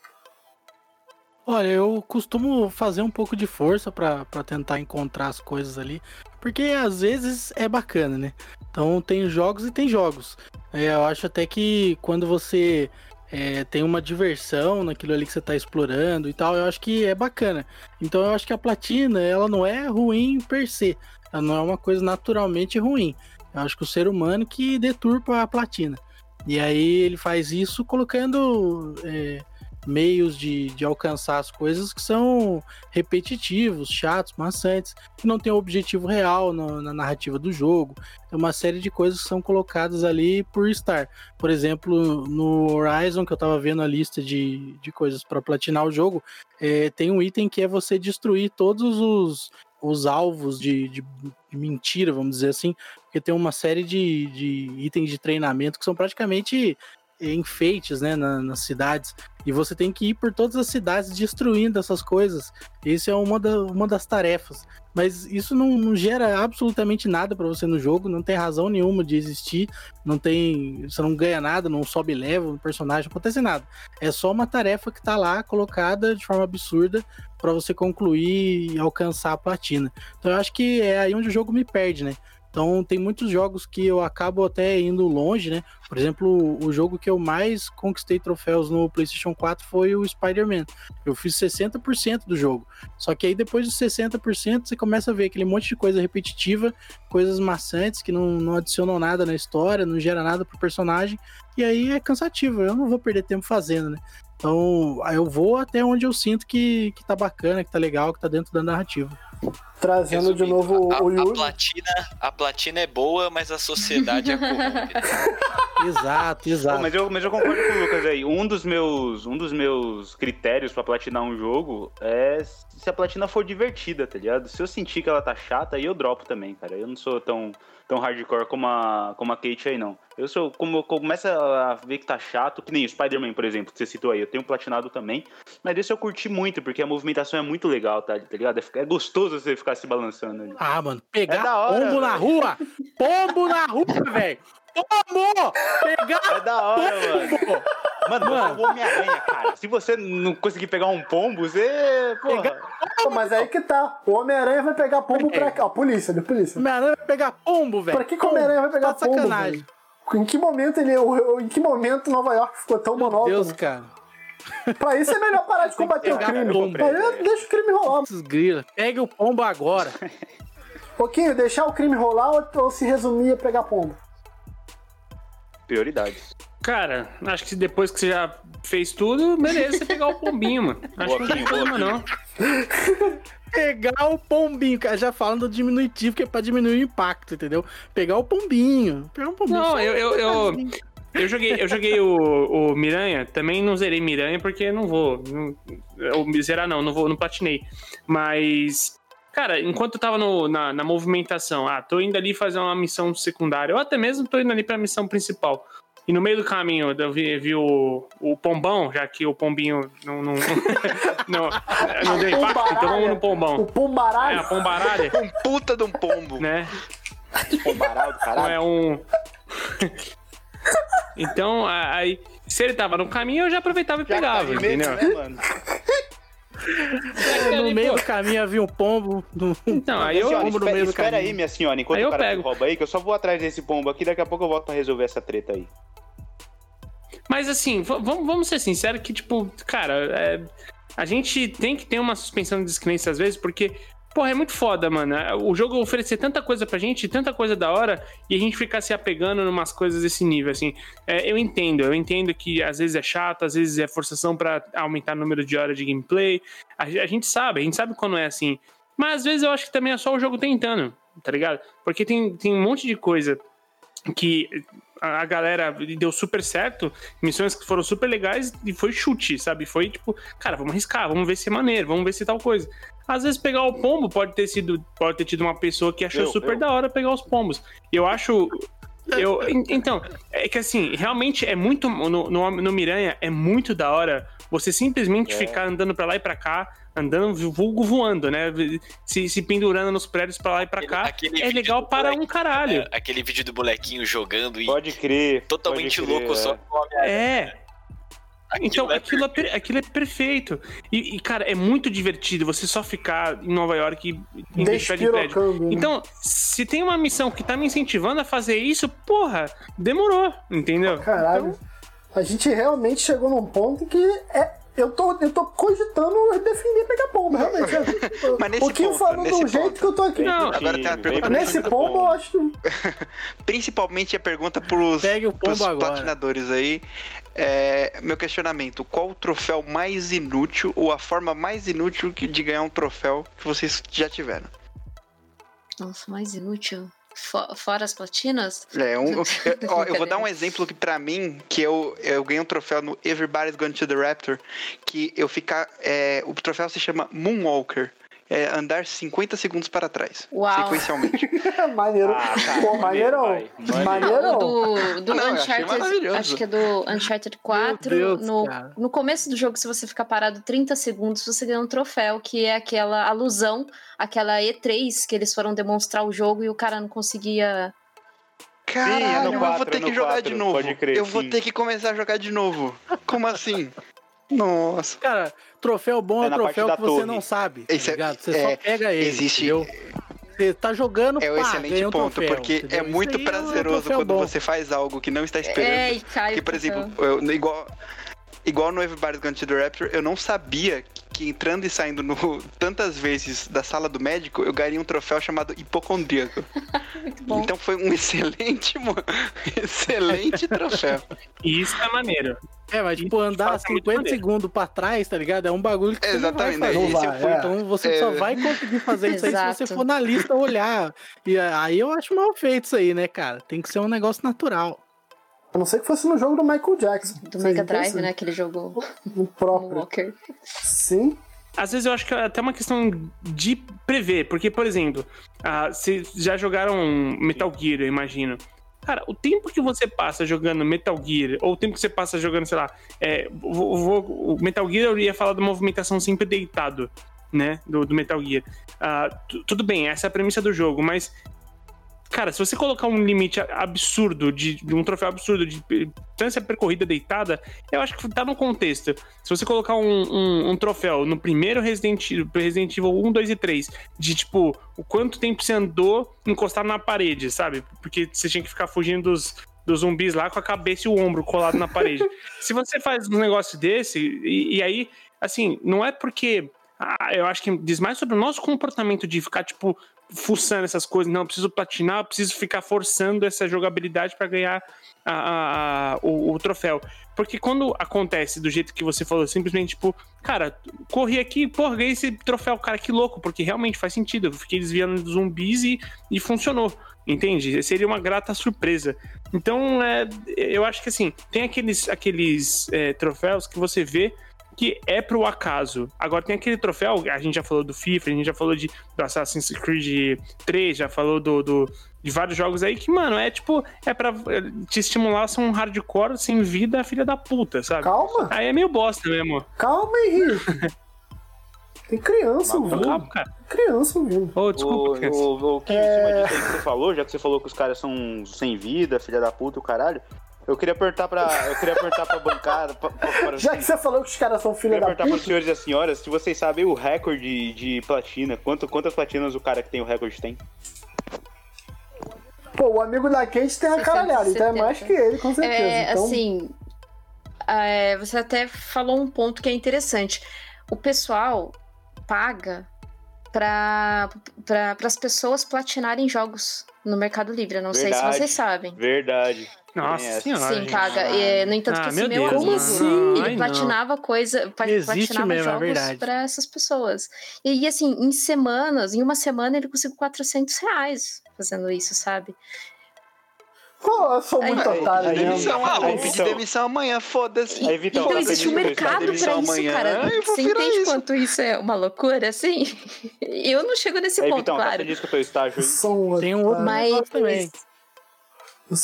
Olha, eu costumo fazer um pouco de força pra tentar encontrar as coisas ali, porque às vezes é bacana, né? Então tem jogos e tem jogos. É, eu acho até que quando você é, tem uma diversão naquilo ali que você tá explorando e tal, eu acho que é bacana. Então eu acho que a platina, ela não é ruim per se. Ela não é uma coisa naturalmente ruim. Eu acho que o ser humano que deturpa a platina. E aí ele faz isso colocando é, meios de, de alcançar as coisas que são repetitivos, chatos, maçantes, que não tem um objetivo real na, na narrativa do jogo. É uma série de coisas que são colocadas ali por estar. Por exemplo, no Horizon, que eu tava vendo a lista de, de coisas para platinar o jogo, é, tem um item que é você destruir todos os, os alvos de, de, de mentira, vamos dizer assim, porque tem uma série de, de itens de treinamento que são praticamente enfeites né, na- nas cidades. E você tem que ir por todas as cidades destruindo essas coisas. Isso é uma, da- uma das tarefas. Mas isso não, não gera absolutamente nada para você no jogo, não tem razão nenhuma de existir, não tem. Você não ganha nada, não sobe level no personagem, não acontece nada. É só uma tarefa que tá lá colocada de forma absurda para você concluir e alcançar a platina. Então eu acho que é aí onde o jogo me perde, né? Então tem muitos jogos que eu acabo até indo longe, né? Por exemplo, o jogo que eu mais conquistei troféus no PlayStation 4 foi o Spider-Man. Eu fiz 60% do jogo. Só que aí depois dos 60% você começa a ver aquele monte de coisa repetitiva, coisas maçantes que não, não adicionam nada na história, não gera nada pro personagem. E aí é cansativo, eu não vou perder tempo fazendo, né? Então, eu vou até onde eu sinto que, que tá bacana, que tá legal, que tá dentro da narrativa. Trazendo de Resumindo, novo a, o a Yuri. platina, a platina é boa, mas a sociedade é corrompida. Exato, Pô, exato. mas, eu, mas eu concordo com o Lucas aí. Um dos meus, um dos meus critérios pra platinar um jogo é se a platina for divertida, tá ligado? Se eu sentir que ela tá chata, aí eu dropo também, cara. Eu não sou tão, tão hardcore como a, como a Kate aí, não. Eu sou, como eu começo a ver que tá chato, que nem o Spider-Man, por exemplo, que você citou aí, eu tenho platinado também, Mas desse eu curti muito, porque a movimentação é muito legal, tá, tá ligado? É gostoso você ficar se balançando ali. Ah, mano, pegar É hora, pombo na velho. rua! Pombo na rua, velho! Pombo! Pegar É da hora, mano. pombo! Mano, é Mano. o Homem-Aranha, cara. Se você não conseguir pegar um pombo, você. Porra. Pô, mas aí que tá. O Homem-Aranha vai pegar pombo pra cá. Ó, polícia, de polícia. Homem-Aranha vai pegar pombo, velho! Pra que que o Homem-Aranha vai pegar Tá pombo? sacanagem. velho? Em que momento ele. o- Em que momento Nova York ficou tão Meu monótono? Deus, cara. Pra isso é melhor parar de combater o crime. pombo. Aí deixa o crime rolar. Grila. Pegue o pombo agora. Pouquinho, deixar o crime rolar ou, ou se resumir a pegar pombo? Prioridades. Cara, acho que depois que você já fez tudo, beleza, você pegar o pombinho, mano. Acho que não tem Boa, problema, não. Pegar o pombinho, cara. Já falando do diminutivo, que é pra diminuir o impacto, entendeu? Pegar o pombinho. Pegar um pombinho. Não, só eu, eu, eu, eu joguei, eu joguei o, o Miranha, também não zerei Miranha porque eu não vou. Não, ou zerar não, não vou, não platinei. Mas, cara, enquanto eu tava no- na, na movimentação, ah, tô indo ali fazer uma missão secundária, ou até mesmo tô indo ali pra missão principal. E no meio do caminho eu vi, vi o, o pombão, já que o pombinho não, não, não, não deu impacto, então vamos no O pombão. É, pombaralho. a pombaralha, Um puta de um pombo. né? Pombaral do Não caralho. é um. então, aí, se ele tava no caminho, eu já aproveitava e Já pegava, tá de medo, entendeu? né, mano? No meio do caminho havia um pombo. No... Então, aí eu. Senhora, espera, meio do espera aí, minha senhora, enquanto Aí eu o cara pego. rouba aí, que eu só vou atrás desse pombo aqui, daqui a pouco eu volto pra resolver essa treta aí. Mas assim, vamos, vamos ser sinceros que, tipo, cara, é, a gente tem que ter uma suspensão de descrença às vezes, porque, porra, é muito foda, mano. O jogo oferecer tanta coisa pra gente, tanta coisa da hora, e a gente ficar se apegando em umas coisas desse nível, assim. É, eu entendo, eu entendo que às vezes é chato, às vezes é forçação pra aumentar o número de horas de gameplay. A, a gente sabe, a gente sabe quando é assim. Mas às vezes eu acho que também é só o jogo tentando, tá ligado? Porque tem, tem um monte de coisa que a galera deu super certo, missões que foram super legais e foi chute, sabe? Foi tipo, cara, vamos arriscar, vamos ver se é maneiro, vamos ver se tal coisa. Às vezes pegar o pombo pode ter sido, pode ter tido uma pessoa que achou Eu, super eu. da hora pegar os pombos. Eu acho eu, en- então, é que assim, realmente é muito. No, no, no Miranha é muito da hora você simplesmente É. ficar andando pra lá e pra cá, andando vulgo voando, né? Se, se pendurando nos prédios pra lá e pra cá. Aquele É legal para um caralho. é, aquele vídeo do molequinho jogando e Pode crer. totalmente pode crer, louco é. só com a É. Então, é aquilo é, per- aquilo é perfeito. E, e, cara, é muito divertido você só ficar em Nova York e investir de prédio. Né? Então, se tem uma missão que tá me incentivando a fazer isso, porra, demorou, entendeu? Caralho. A gente realmente chegou num ponto que é. Eu tô, eu tô cogitando defender pegar pombo, realmente. Mas nesse o Kim ponto, falou nesse do jeito ponto. que eu tô aqui. Não, Agora tem uma pergunta Nesse pombo, eu acho. Principalmente a pergunta pros, Pegue o pros pombo agora. platinadores aí. É, meu questionamento: qual o troféu mais inútil ou a forma mais inútil de ganhar um troféu que vocês já tiveram? Nossa, mais inútil. Fo- Fora as platinas? É, um, eu, ó, eu vou dar um exemplo que pra mim, que eu, eu ganhei um troféu no Everybody's Gone to the Raptor, que eu ficar. é, o troféu se chama Moonwalker. É andar 50 segundos para trás. Uau. Sequencialmente. Maneiro. Ah, cara, Pô, maneirão. vai. Maneiro. Maneirão. Do, do Não, Uncharted, acho que é do Uncharted 4. Deus, no, cara. no começo do jogo, se você ficar parado 30 segundos, você ganha um troféu, que é aquela alusão, aquela E3 que eles foram demonstrar o jogo e o cara não conseguia. Caralho, é no eu vou ter é que jogar quatro, de novo. pode crer, eu vou sim. ter que começar a jogar de novo. Como assim? Nossa. Cara, troféu bom é, É troféu que você torre. não sabe, tá Esse é- ligado? Você é, só pega ele, existe- entendeu? Você tá jogando, É um pá, excelente um ponto, troféu, porque entendeu? é muito aí é um prazeroso quando bom. você faz algo que não está esperando. É, e. Porque, o por exemplo, eu- igual, igual no Everybody's Gone to the Rapture, eu não sabia que entrando e saindo no, tantas vezes da sala do médico, eu ganharia um troféu chamado hipocondríaco. Muito bom. Então foi um excelente, excelente troféu. E isso é maneiro. É, mas tipo, andar Isso é muito 50 maneiro. segundos pra trás, tá ligado? É um bagulho que você Exatamente, não vai né? fazer. Vai, é. Então você É. só vai conseguir fazer isso aí se você for na lista olhar. E aí eu acho mal feito isso aí, né, cara? Tem que ser um negócio natural. A não ser que fosse no jogo do Michael Jackson. Do Mega Drive, né? Aquele jogo No próprio. Walker. Sim. Às vezes eu acho que é até uma questão de prever, porque, por exemplo, ah, vocês já jogaram Metal Gear, eu imagino. Cara, o tempo que você passa jogando Metal Gear, ou o tempo que você passa jogando, sei lá, é, vou- vou- o Metal Gear eu ia falar da movimentação sempre deitado, né? Do, do Metal Gear. Tu- tudo bem, essa é a premissa do jogo, mas. Cara, se você colocar um limite absurdo, de, de um troféu absurdo de distância percorrida deitada, eu acho que tá no contexto. Se você colocar um, um- um troféu no primeiro Resident, Resident Evil 1, 2 e 3, de tipo, o quanto tempo você andou encostado na parede, sabe? Porque você tinha que ficar fugindo dos, dos zumbis lá com a cabeça e o ombro colado na parede. Se você faz um negócio desse, e, e aí, assim, não é porque. ah, eu acho que diz mais sobre o nosso comportamento de ficar, tipo, fuçando essas coisas. Não, preciso platinar, preciso ficar forçando essa jogabilidade para ganhar a- a- a- o, o troféu. Porque quando acontece do jeito que você falou, simplesmente, tipo, cara, corri aqui, porra, ganhei esse troféu, cara, que louco, porque realmente faz sentido. Eu fiquei desviando dos zumbis e, e funcionou. Entende? Seria uma grata surpresa. Então, é, eu acho que assim, tem aqueles, aqueles é, troféus que você vê que é pro acaso. Agora tem aquele troféu, a gente já falou do FIFA, a gente já falou de, do Assassin's Creed 3, já falou do, do- de vários jogos aí que, mano, é tipo, é pra é, te estimular a ser um hardcore sem vida, filha da puta, sabe? Calma, Aí é meio bosta mesmo. calma, Henrique. Tem criança ouvindo. Calma, cara. Criança ouvindo. Ô, desculpa, O, o, o que em cima disso aí que você falou, já que você falou que os caras são sem vida, filha da puta, o caralho. Eu queria perguntar pra. Eu queria perguntar pra bancada. Pra, pra, Já que você falou que os caras são eu filha queria da perguntar pros puta, senhores e as senhoras se vocês sabem o recorde de platina. Quanto, quantas platinas o cara que tem o recorde tem? pô, o amigo da Kate tem uma 670. caralhada, então é mais que ele, com certeza. É, então, assim, é, você até falou um ponto que é interessante. O pessoal paga para pra, as pessoas platinarem jogos no Mercado Livre. Eu não sei se Verdade. vocês sabem. Verdade. Nossa senhora. Sim, paga. É, no entanto, Ah, que esse meu meu Deus, amigo, Como assim? ele Ai, não. platinava coisa, pla- Existe platinava mesmo, é jogos para essas pessoas. E assim, em semanas, em uma semana ele conseguiu 400 reais fazendo isso, sabe? pô, eu sou muito Aí- otário aí-. Demissão, ah, vou pedir demissão amanhã, foda-se. Aí, Vitão, Então tá existe um estou mercado pra isso, amanhã, cara. Você entende isso. quanto isso é uma loucura, assim? Eu não chego nesse Aí, ponto, Vitão, tá claro. feliz que eu tô estágio Tem um outro Mas também.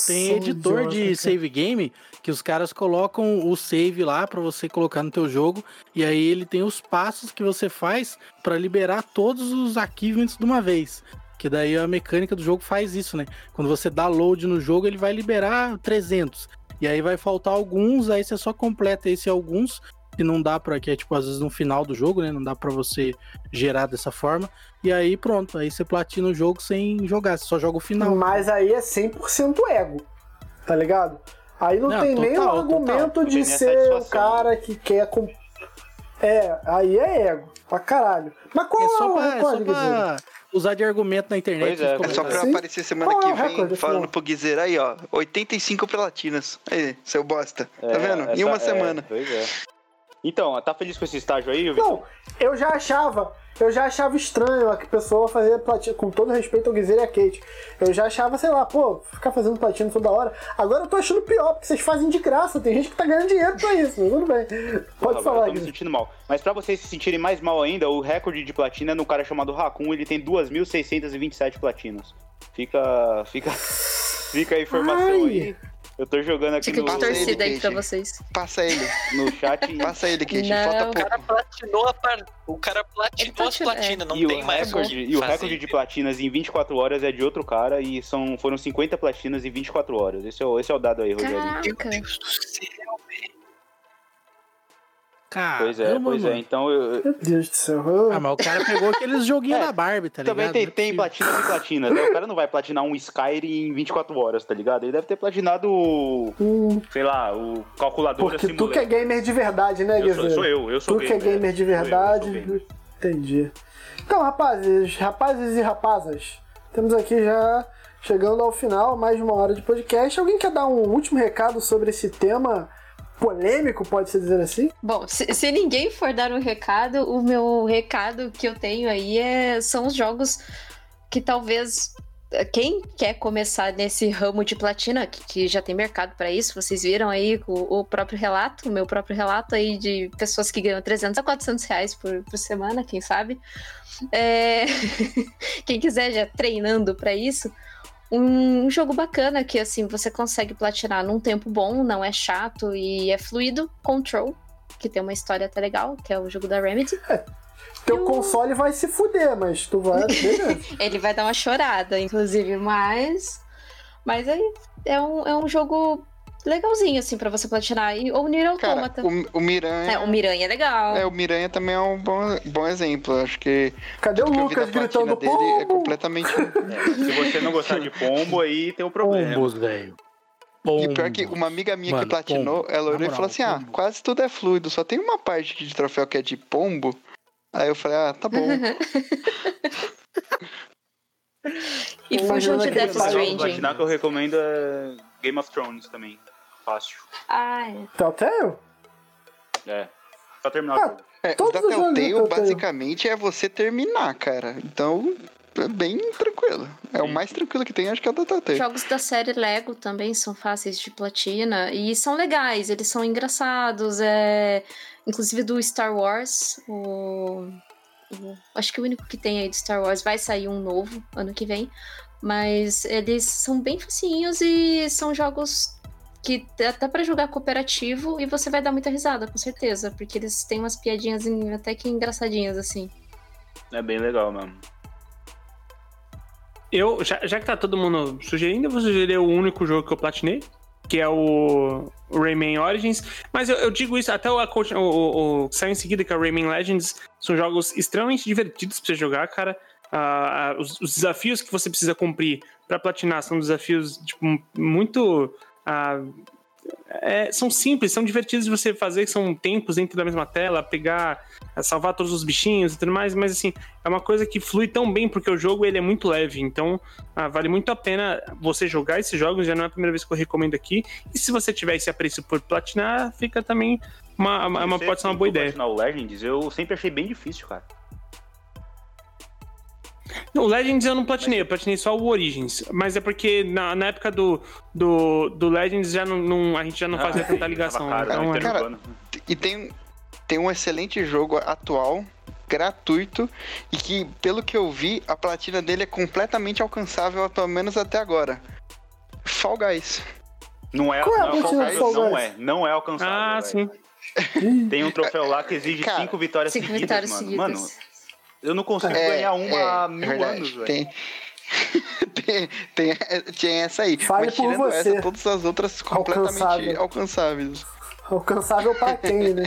Tem sou editor idiota, de cara. save game que os caras colocam o save lá pra você colocar no teu jogo e aí ele tem os passos que você faz pra liberar todos os achievements de uma vez. Que daí a mecânica do jogo faz isso, né? Quando você dá load no jogo, ele vai liberar 300. E aí vai faltar alguns, aí você só completa esse alguns que não dá pra, que é tipo às vezes no final do jogo, né? Não dá pra você gerar dessa forma. E aí pronto, aí você platina o jogo sem jogar, você só joga o final. Mas aí é 100% ego, tá ligado? Aí não, Não, tem nem o total, argumento total. De ser o cara que quer. Com... É, aí é ego, pra caralho. Mas qual É é, só o pra, é recorde, usar de argumento na internet. Pois é, É só pra aparecer semana Qual é que o vem recorde, falando pro Guizeira aí, ó. 85 platinas. Aí, seu bosta. Tá É, vendo? em essa- uma é, semana. Pois é. Então, tá feliz com esse estágio aí, Vitão? Não, eu já achava, eu já achava estranho a pessoa fazer platina, com todo respeito ao Guizeira e a Kate. Eu já achava, sei lá, pô, ficar fazendo platina toda hora. Agora eu tô achando pior, porque vocês fazem de graça, tem gente que tá ganhando dinheiro pra isso, mas tudo bem. Porra, Pode agora falar, eu tô me sentindo mal. Mas pra vocês se sentirem mais mal ainda, o recorde de platina é no cara chamado Raccoon, ele tem 2.627 platinas. Fica. Fica. Fica a informação Ai. aí. Eu tô jogando aqui Fica no, de Passa torcida ele, aí pra vocês. Passa ele. no chat. Passa ele, Kate. Falta O cara pouco. platinou a par... O cara platinou as platina- platinas, não e, tem o mais recorde, e o fazer. recorde de platinas em 24 horas é de outro cara e são, foram 50 platinas em 24 horas. Esse é, o- esse é o dado aí, Rogério. Meu Caraca. Deus do céu. Caramba, Pois é, pois é. Então eu, eu- Meu Deus do céu. eu- Ah, mas o cara pegou aqueles joguinhos É, da Barbie, tá também ligado? tem, Não é tem platinas e platinas, né? O cara não vai platinar um Skyrim em 24 horas, tá ligado? Ele deve ter platinado, Hum, sei lá, o calculadora porque tu que é gamer de verdade, né, eu Guizeira? sou, sou eu, eu sou Tu que é gamer de Sou eu, eu verdade. gamer. Entendi. Então, rapazes, rapazes e rapazas, temos aqui já chegando ao final, mais de uma hora de podcast. Alguém quer dar um último recado sobre esse tema polêmico, pode-se dizer assim? Bom, se, se ninguém for dar um recado, o meu recado que eu tenho aí é, são os jogos que talvez eh, quem quer começar nesse ramo de platina, que, que já tem mercado para isso, vocês viram aí o, o próprio relato, o meu próprio relato aí de pessoas que ganham 300 a 400 reais por, por semana, quem sabe. É, quem quiser já treinando para isso, um jogo bacana que assim você consegue platinar num tempo bom, não é chato e é fluido. Control, que tem uma história até legal, que é o jogo da Remedy. Teu Eu- console vai se fuder, mas tu vai. Ele vai dar uma chorada, inclusive, mas. Mas é, é, um, é um jogo legalzinho, assim, pra você platinar. E, ou Nier Cara, Automata. o, o Miranha. É, o Miranha é legal. É, o Miranha também é um bom, bom exemplo. Acho que Cadê o que Lucas gritando dele é pombo? completamente. É, se você não gostar de pombo, aí tem um problema. Pombos, velho. E pior que uma amiga minha Mano, que platinou, pombo. ela olhou Na e falou moral, assim: ah, pombo. quase tudo é fluido, só tem uma parte aqui de troféu que é de pombo. Aí eu falei, ah, tá bom. E fujam de Death Stranding. Platinar que eu recomendo é Game of Thrones também. Fácil. Ah, é. Telltale? É. Só terminar Ah, o jogo. É, o Todos da os jogos do Telltale, Telltale. basicamente, é você terminar, cara. Então, é bem tranquilo. É o Sim. mais tranquilo que tem, acho que é o da Telltale. Jogos da série Lego também são fáceis de platina e são legais, eles são engraçados. É... Inclusive do Star Wars, o... o- acho que o único que tem aí do Star Wars vai sair um novo ano que vem. Mas eles são bem facinhos e são jogos que até pra jogar cooperativo e você vai dar muita risada, com certeza. Porque eles têm umas piadinhas até que engraçadinhas, assim. É bem legal mesmo. Eu, já, já que tá todo mundo sugerindo, eu vou sugerir o único jogo que eu platinei, que é o Rayman Origins. Mas eu, eu digo isso, até o, o, o, o que saiu em seguida, que é o Rayman Legends, são jogos extremamente divertidos pra você jogar, cara. Ah, os, os desafios que você precisa cumprir pra platinar são desafios tipo, muito. Ah, é, são simples, são divertidos de você fazer, são tempos dentro da mesma tela, pegar, eh, salvar todos os bichinhos e tudo mais, mas assim, é uma coisa que flui tão bem porque o jogo ele é muito leve, então ah, vale muito a pena você jogar esses jogos, já não é a primeira vez que eu recomendo aqui, e se você tiver esse apreço por platinar, fica também uma, uma, uma- pode ser uma boa ideia. platinar o Legends, eu sempre achei bem difícil, cara. Não, o Legends eu não platinei, eu platinei só o Origins. Mas é porque na, na época do, do, do Legends já não, não- a gente já não Ah, fazia tanta ligação. caro, né, então, é- interurbano. E tem, tem um excelente jogo atual, gratuito, e que, pelo que eu vi, a platina dele é completamente alcançável, pelo menos até agora. Fall Guys. Não é, Qual é a não, é alcançável, do Fall não Guys? é, não é alcançável. Ah, velho. sim. Tem um troféu lá que exige Cara, cinco vitórias Cinco seguidas, vitórias mano. seguidas. Mano, eu não consigo É, ganhar uma é, há é mil verdade. anos, velho. Tem, tem, tem essa aí. Fale Mas por tirando você. essa, todas as outras completamente Alcançável. alcançáveis. Alcançável pra quem, né?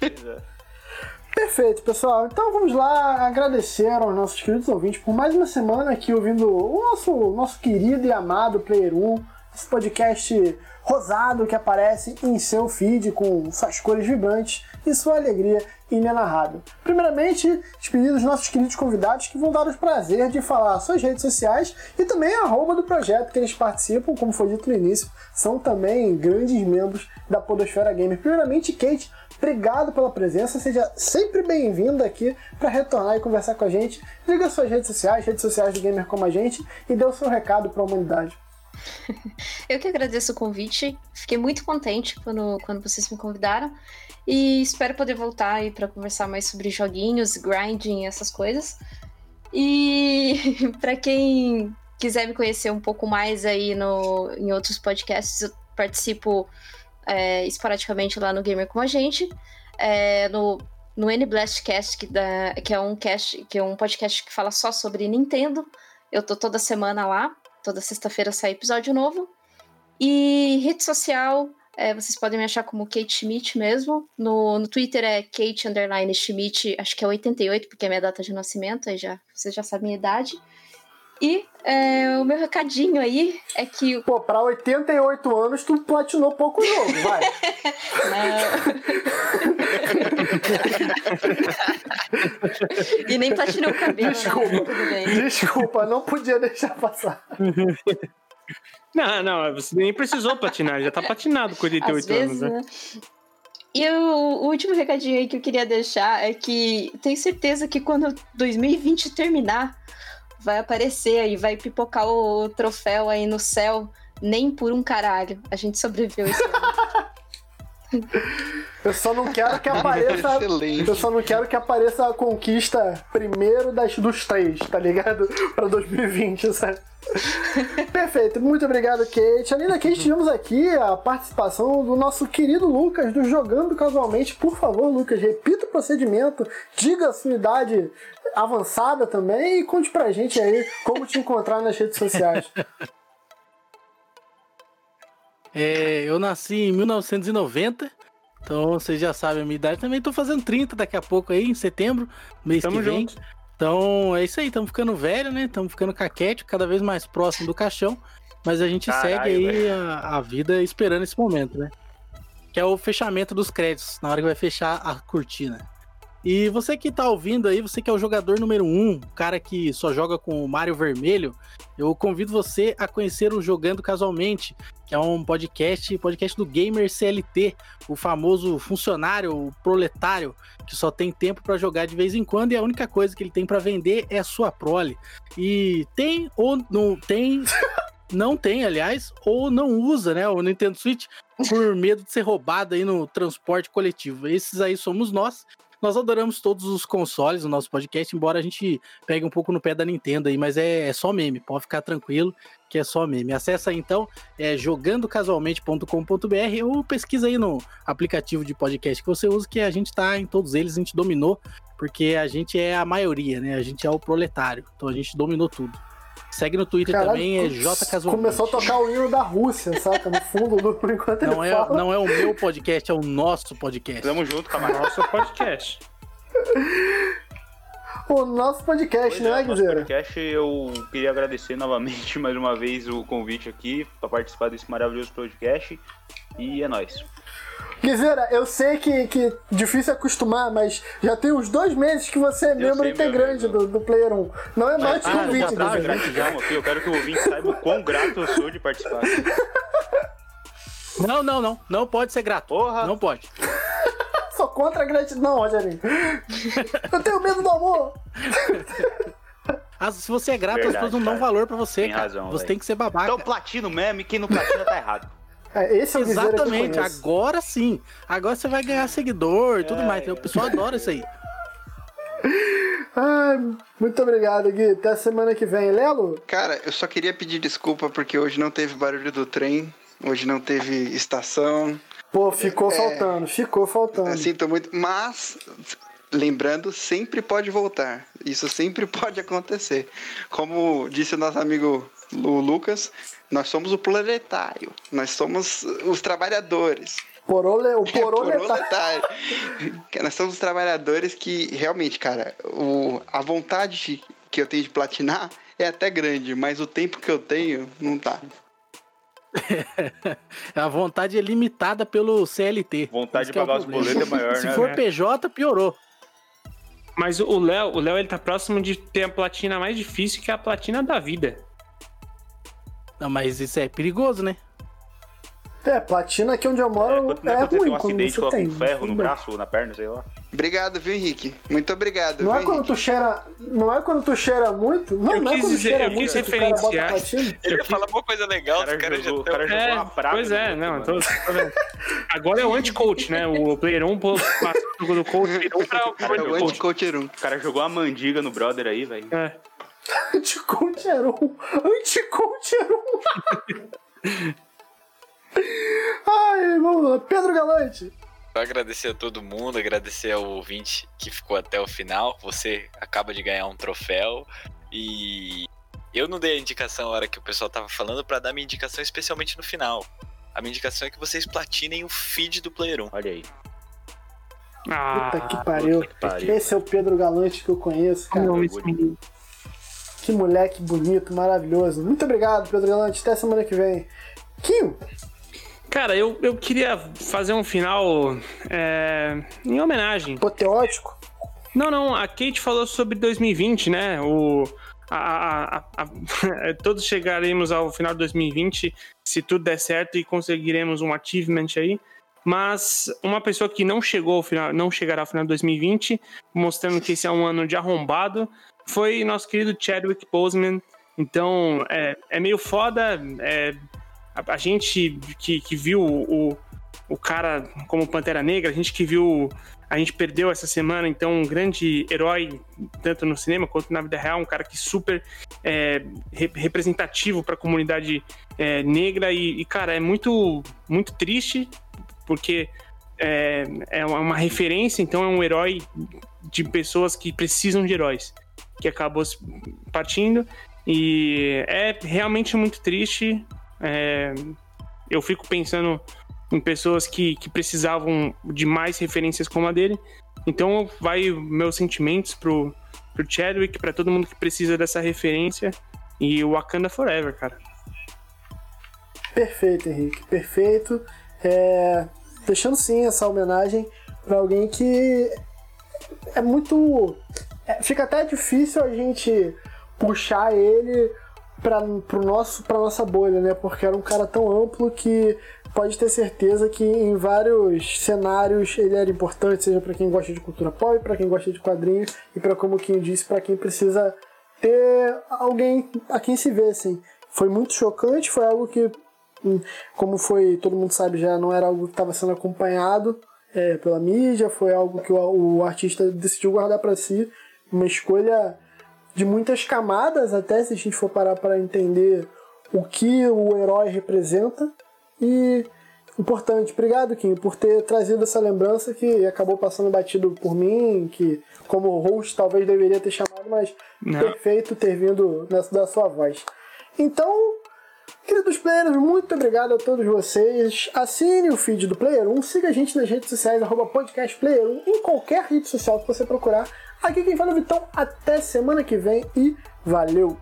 É. Perfeito, pessoal. Então vamos lá agradecer aos nossos queridos ouvintes por mais uma semana aqui ouvindo o nosso, nosso querido e amado Player 1, esse podcast rosado que aparece em seu feed com suas cores vibrantes e sua alegria inenarrável. Primeiramente, despedir dos nossos queridos convidados que vão dar o prazer de falar suas redes sociais e também a arroba do projeto que eles participam, como foi dito no início, são também grandes membros da Podosfera Gamer. Primeiramente, Kate, Obrigado pela presença, seja sempre bem-vinda aqui para retornar e conversar com a gente. Diga suas redes sociais, redes sociais do Gamer Como a Gente e dê o seu recado para a humanidade. Eu que agradeço o convite. Fiquei muito contente quando, quando vocês me convidaram. E espero poder voltar aí para conversar mais sobre joguinhos, grinding, essas coisas. E para quem quiser me conhecer um pouco mais aí no, em outros podcasts, eu participo é, esporadicamente lá no Gamer com a gente. É, no, no N-Blastcast, que, dá- que é um cast, que é um podcast que fala só sobre Nintendo. Eu tô toda semana lá. Toda sexta-feira sai episódio novo. E rede social, é, vocês podem me achar como Kate Schmidt mesmo. No, no Twitter é Kate Underline Schmidt, acho que é 88, porque é minha data de nascimento, aí já, vocês já sabem a idade. E é, o meu recadinho aí é que. Pô, para 88 anos tu platinou pouco jogo, vai. Não. e nem platinei o cabelo, né? Desculpa. Tudo bem. Desculpa, não podia deixar passar. Não, não, você nem precisou platinar, já tá platinado com 88 Às vezes, anos, né? né? E o, o último recadinho aí que eu queria deixar é que tenho certeza que quando 2020 terminar, vai aparecer aí, vai pipocar o troféu aí no céu, nem por um caralho. A gente sobreviveu esse ano. Eu só não quero que apareça. Excelente. Eu só não quero que apareça a conquista primeiro das, dos três, tá ligado? Pra 2020, sabe? Perfeito, muito obrigado, Kate. Além da Kate, tivemos aqui a participação do nosso querido Lucas, do Jogando Casualmente. Por favor, Lucas, repita o procedimento, diga a sua idade avançada também e conte pra gente aí como te encontrar nas redes sociais. É, eu nasci em 1990, então vocês já sabem a minha idade. Também tô fazendo 30 daqui a pouco aí, em setembro, mês Tamo que vem. junto. Então é isso aí, estamos ficando velho, né? Estamos ficando caquete, cada vez mais próximo do caixão. Mas a gente Caralho, segue aí a, a vida esperando esse momento, né? Que é o fechamento dos créditos, na hora que vai fechar a cortina. E você que tá ouvindo aí, você que é o jogador número um, o cara que só joga com o Mario Vermelho, eu convido você a conhecer o Jogando Casualmente, que é um podcast, podcast do Gamer CLT, o famoso funcionário, o proletário, que só tem tempo pra jogar de vez em quando e a única coisa que ele tem pra vender é a sua prole. E tem ou não tem, não tem, aliás, ou não usa, né, o Nintendo Switch por medo de ser roubado aí no transporte coletivo. Esses aí somos nós. Nós adoramos todos os consoles no nosso podcast, embora a gente pegue um pouco no pé da Nintendo aí, mas é, é só meme, pode ficar tranquilo que é só meme. Acesse aí então, é jogandocasualmente.com.br ou pesquisa aí no aplicativo de podcast que você usa, que a gente tá em todos eles, a gente dominou, porque a gente é a maioria, né? A gente é o proletário, então a gente dominou tudo. Segue no Twitter Caralho, também, é J Casualmente. Começou a tocar o hino da Rússia, saca? No fundo, do, por enquanto Não ele é, fala. não é o meu podcast, é o nosso podcast. Tamo junto, camarada. Nosso podcast. O nosso podcast, Pois né, é, nosso Guizeira? podcast, eu queria agradecer novamente mais uma vez o convite aqui para participar desse maravilhoso podcast. E é nóis. Guizeira, eu sei que, que difícil acostumar, mas já tem uns dois meses que você é membro sei, integrante do, do Player 1. Não é mais ah, convite, já tá, Guizeira. Gratidão aqui, eu quero que o ouvinte saiba o quão grato eu sou de participar. Não, não, não. Não pode ser grato. Porra! Não pode. Sou contra a gratidão, Rogerinho. Eu tenho medo do amor. Ah, se você é grato, as Verdade, pessoas não dão cara. valor pra você, Tem cara. razão, você velho. tem que ser babaca. Então platino mesmo e quem não platina tá errado. É, esse é o Guizeira que eu Exatamente, agora sim. Agora você vai ganhar seguidor e tudo mais. O pessoal adora isso aí. Ai, muito obrigado, Gui. Até semana que vem. Lelo? Cara, eu só queria pedir desculpa porque hoje não teve barulho do trem, hoje não teve estação. Pô, ficou É. faltando, ficou faltando. Sinto muito, mas lembrando, sempre pode voltar. Isso sempre pode acontecer. Como disse o nosso amigo Lu Lucas, nós somos o proletário, nós somos os trabalhadores. Porole, o poroletário. Proletário. Que Nós somos os trabalhadores que realmente, cara, o, a vontade que eu tenho de platinar é até grande, mas o tempo que eu tenho não tá. A vontade é limitada pelo CLT. Vontade de é pagar os problema. boletos é maior, Se né? for né? PJ, piorou. Mas o Léo, o Léo ele tá próximo de ter a platina mais difícil que é a platina da vida. Não, mas isso é perigoso, né? É, platina aqui onde eu É, moro é, tem ruim um acidente, você coloca tem. um ferro no braço na perna, sei lá. Obrigado, viu, Henrique? Muito obrigado. Não é viu, quando Henrique? tu cheira. Não é quando tu cheira muito? Não, Eu não é quis quando dizer- cheira eu quis muito que o cara bota referenciar-. Ele ia falar uma coisa legal, O os cara caras já jogou, o cara jogou É, uma praga. pois é, não, vendo. Agora é o anti-coach, né? O player 1 passou do coach virou pra É o coach. anti-coach 1. O cara jogou uma mandiga no brother aí, velho. É. Anticounteron. Anticounteron. Ai, vamos lá. Pedro Galante. Só agradecer a todo mundo, agradecer ao ouvinte que ficou até o final. Você acaba de ganhar um troféu. E eu não dei a indicação na hora que o pessoal tava falando pra dar minha indicação especialmente no final. A minha indicação é que vocês platinem o feed do Player 1. Olha aí. Ah, Puta que pariu. que pariu. Esse é o Pedro Galante que eu conheço, cara. não, esse menino. Que moleque bonito, maravilhoso. Muito obrigado, Pedro Galante. Até semana que vem. Kim, Cara, eu, eu queria fazer um final é, em homenagem. apoteótico. Não, não, a Kate falou sobre 2020, né? O, a, a- a- todos chegaremos ao final de 2020 se tudo der certo e conseguiremos um achievement aí. Mas uma pessoa que não chegou ao final, não chegará ao final de 2020, mostrando que esse é um ano de arrombado, foi nosso querido Chadwick Boseman. Então, é, é meio foda. é, a, a gente que, que viu o, o cara como Pantera Negra, a gente que viu, a gente perdeu essa semana, então, um grande herói, tanto no cinema quanto na vida real, um cara que super é, re- representativo para a comunidade é, negra e, e, cara, é muito, muito triste, porque é, é uma referência, então é um herói de pessoas que precisam de heróis, que acabou partindo, e é realmente muito triste, é, eu fico pensando em pessoas que, que precisavam de mais referências como a dele. Então vai meus sentimentos pro, pro Chadwick, para todo mundo que precisa dessa referência. E o Wakanda Forever, cara. Perfeito, Henrique, perfeito. É, deixando sim essa homenagem para alguém que é muito. É, fica até difícil a gente puxar ele para pro nosso para nossa bolha, né? Porque era um cara tão amplo que pode ter certeza que em vários cenários ele era importante, seja para quem gosta de cultura pop, para quem gosta de quadrinhos e para como quem disse, para quem precisa ter alguém a quem se vê, assim. Foi muito chocante, foi algo que, hum, como foi, todo mundo sabe já, não era algo que estava sendo acompanhado é, pela mídia, foi algo que o, o artista decidiu guardar para si, uma escolha de muitas camadas, até se a gente for parar para entender o que o herói representa. E importante, obrigado Kim por ter trazido essa lembrança que acabou passando batido por mim, que como host talvez deveria ter chamado, mas Não. perfeito ter vindo nessa da sua voz. Então, queridos players, muito obrigado a todos vocês. Assine o feed do Player 1, siga a gente nas redes sociais, arroba podcastplayer1, em qualquer rede social que você procurar. Aqui quem fala é o Vitão, até semana que vem e valeu!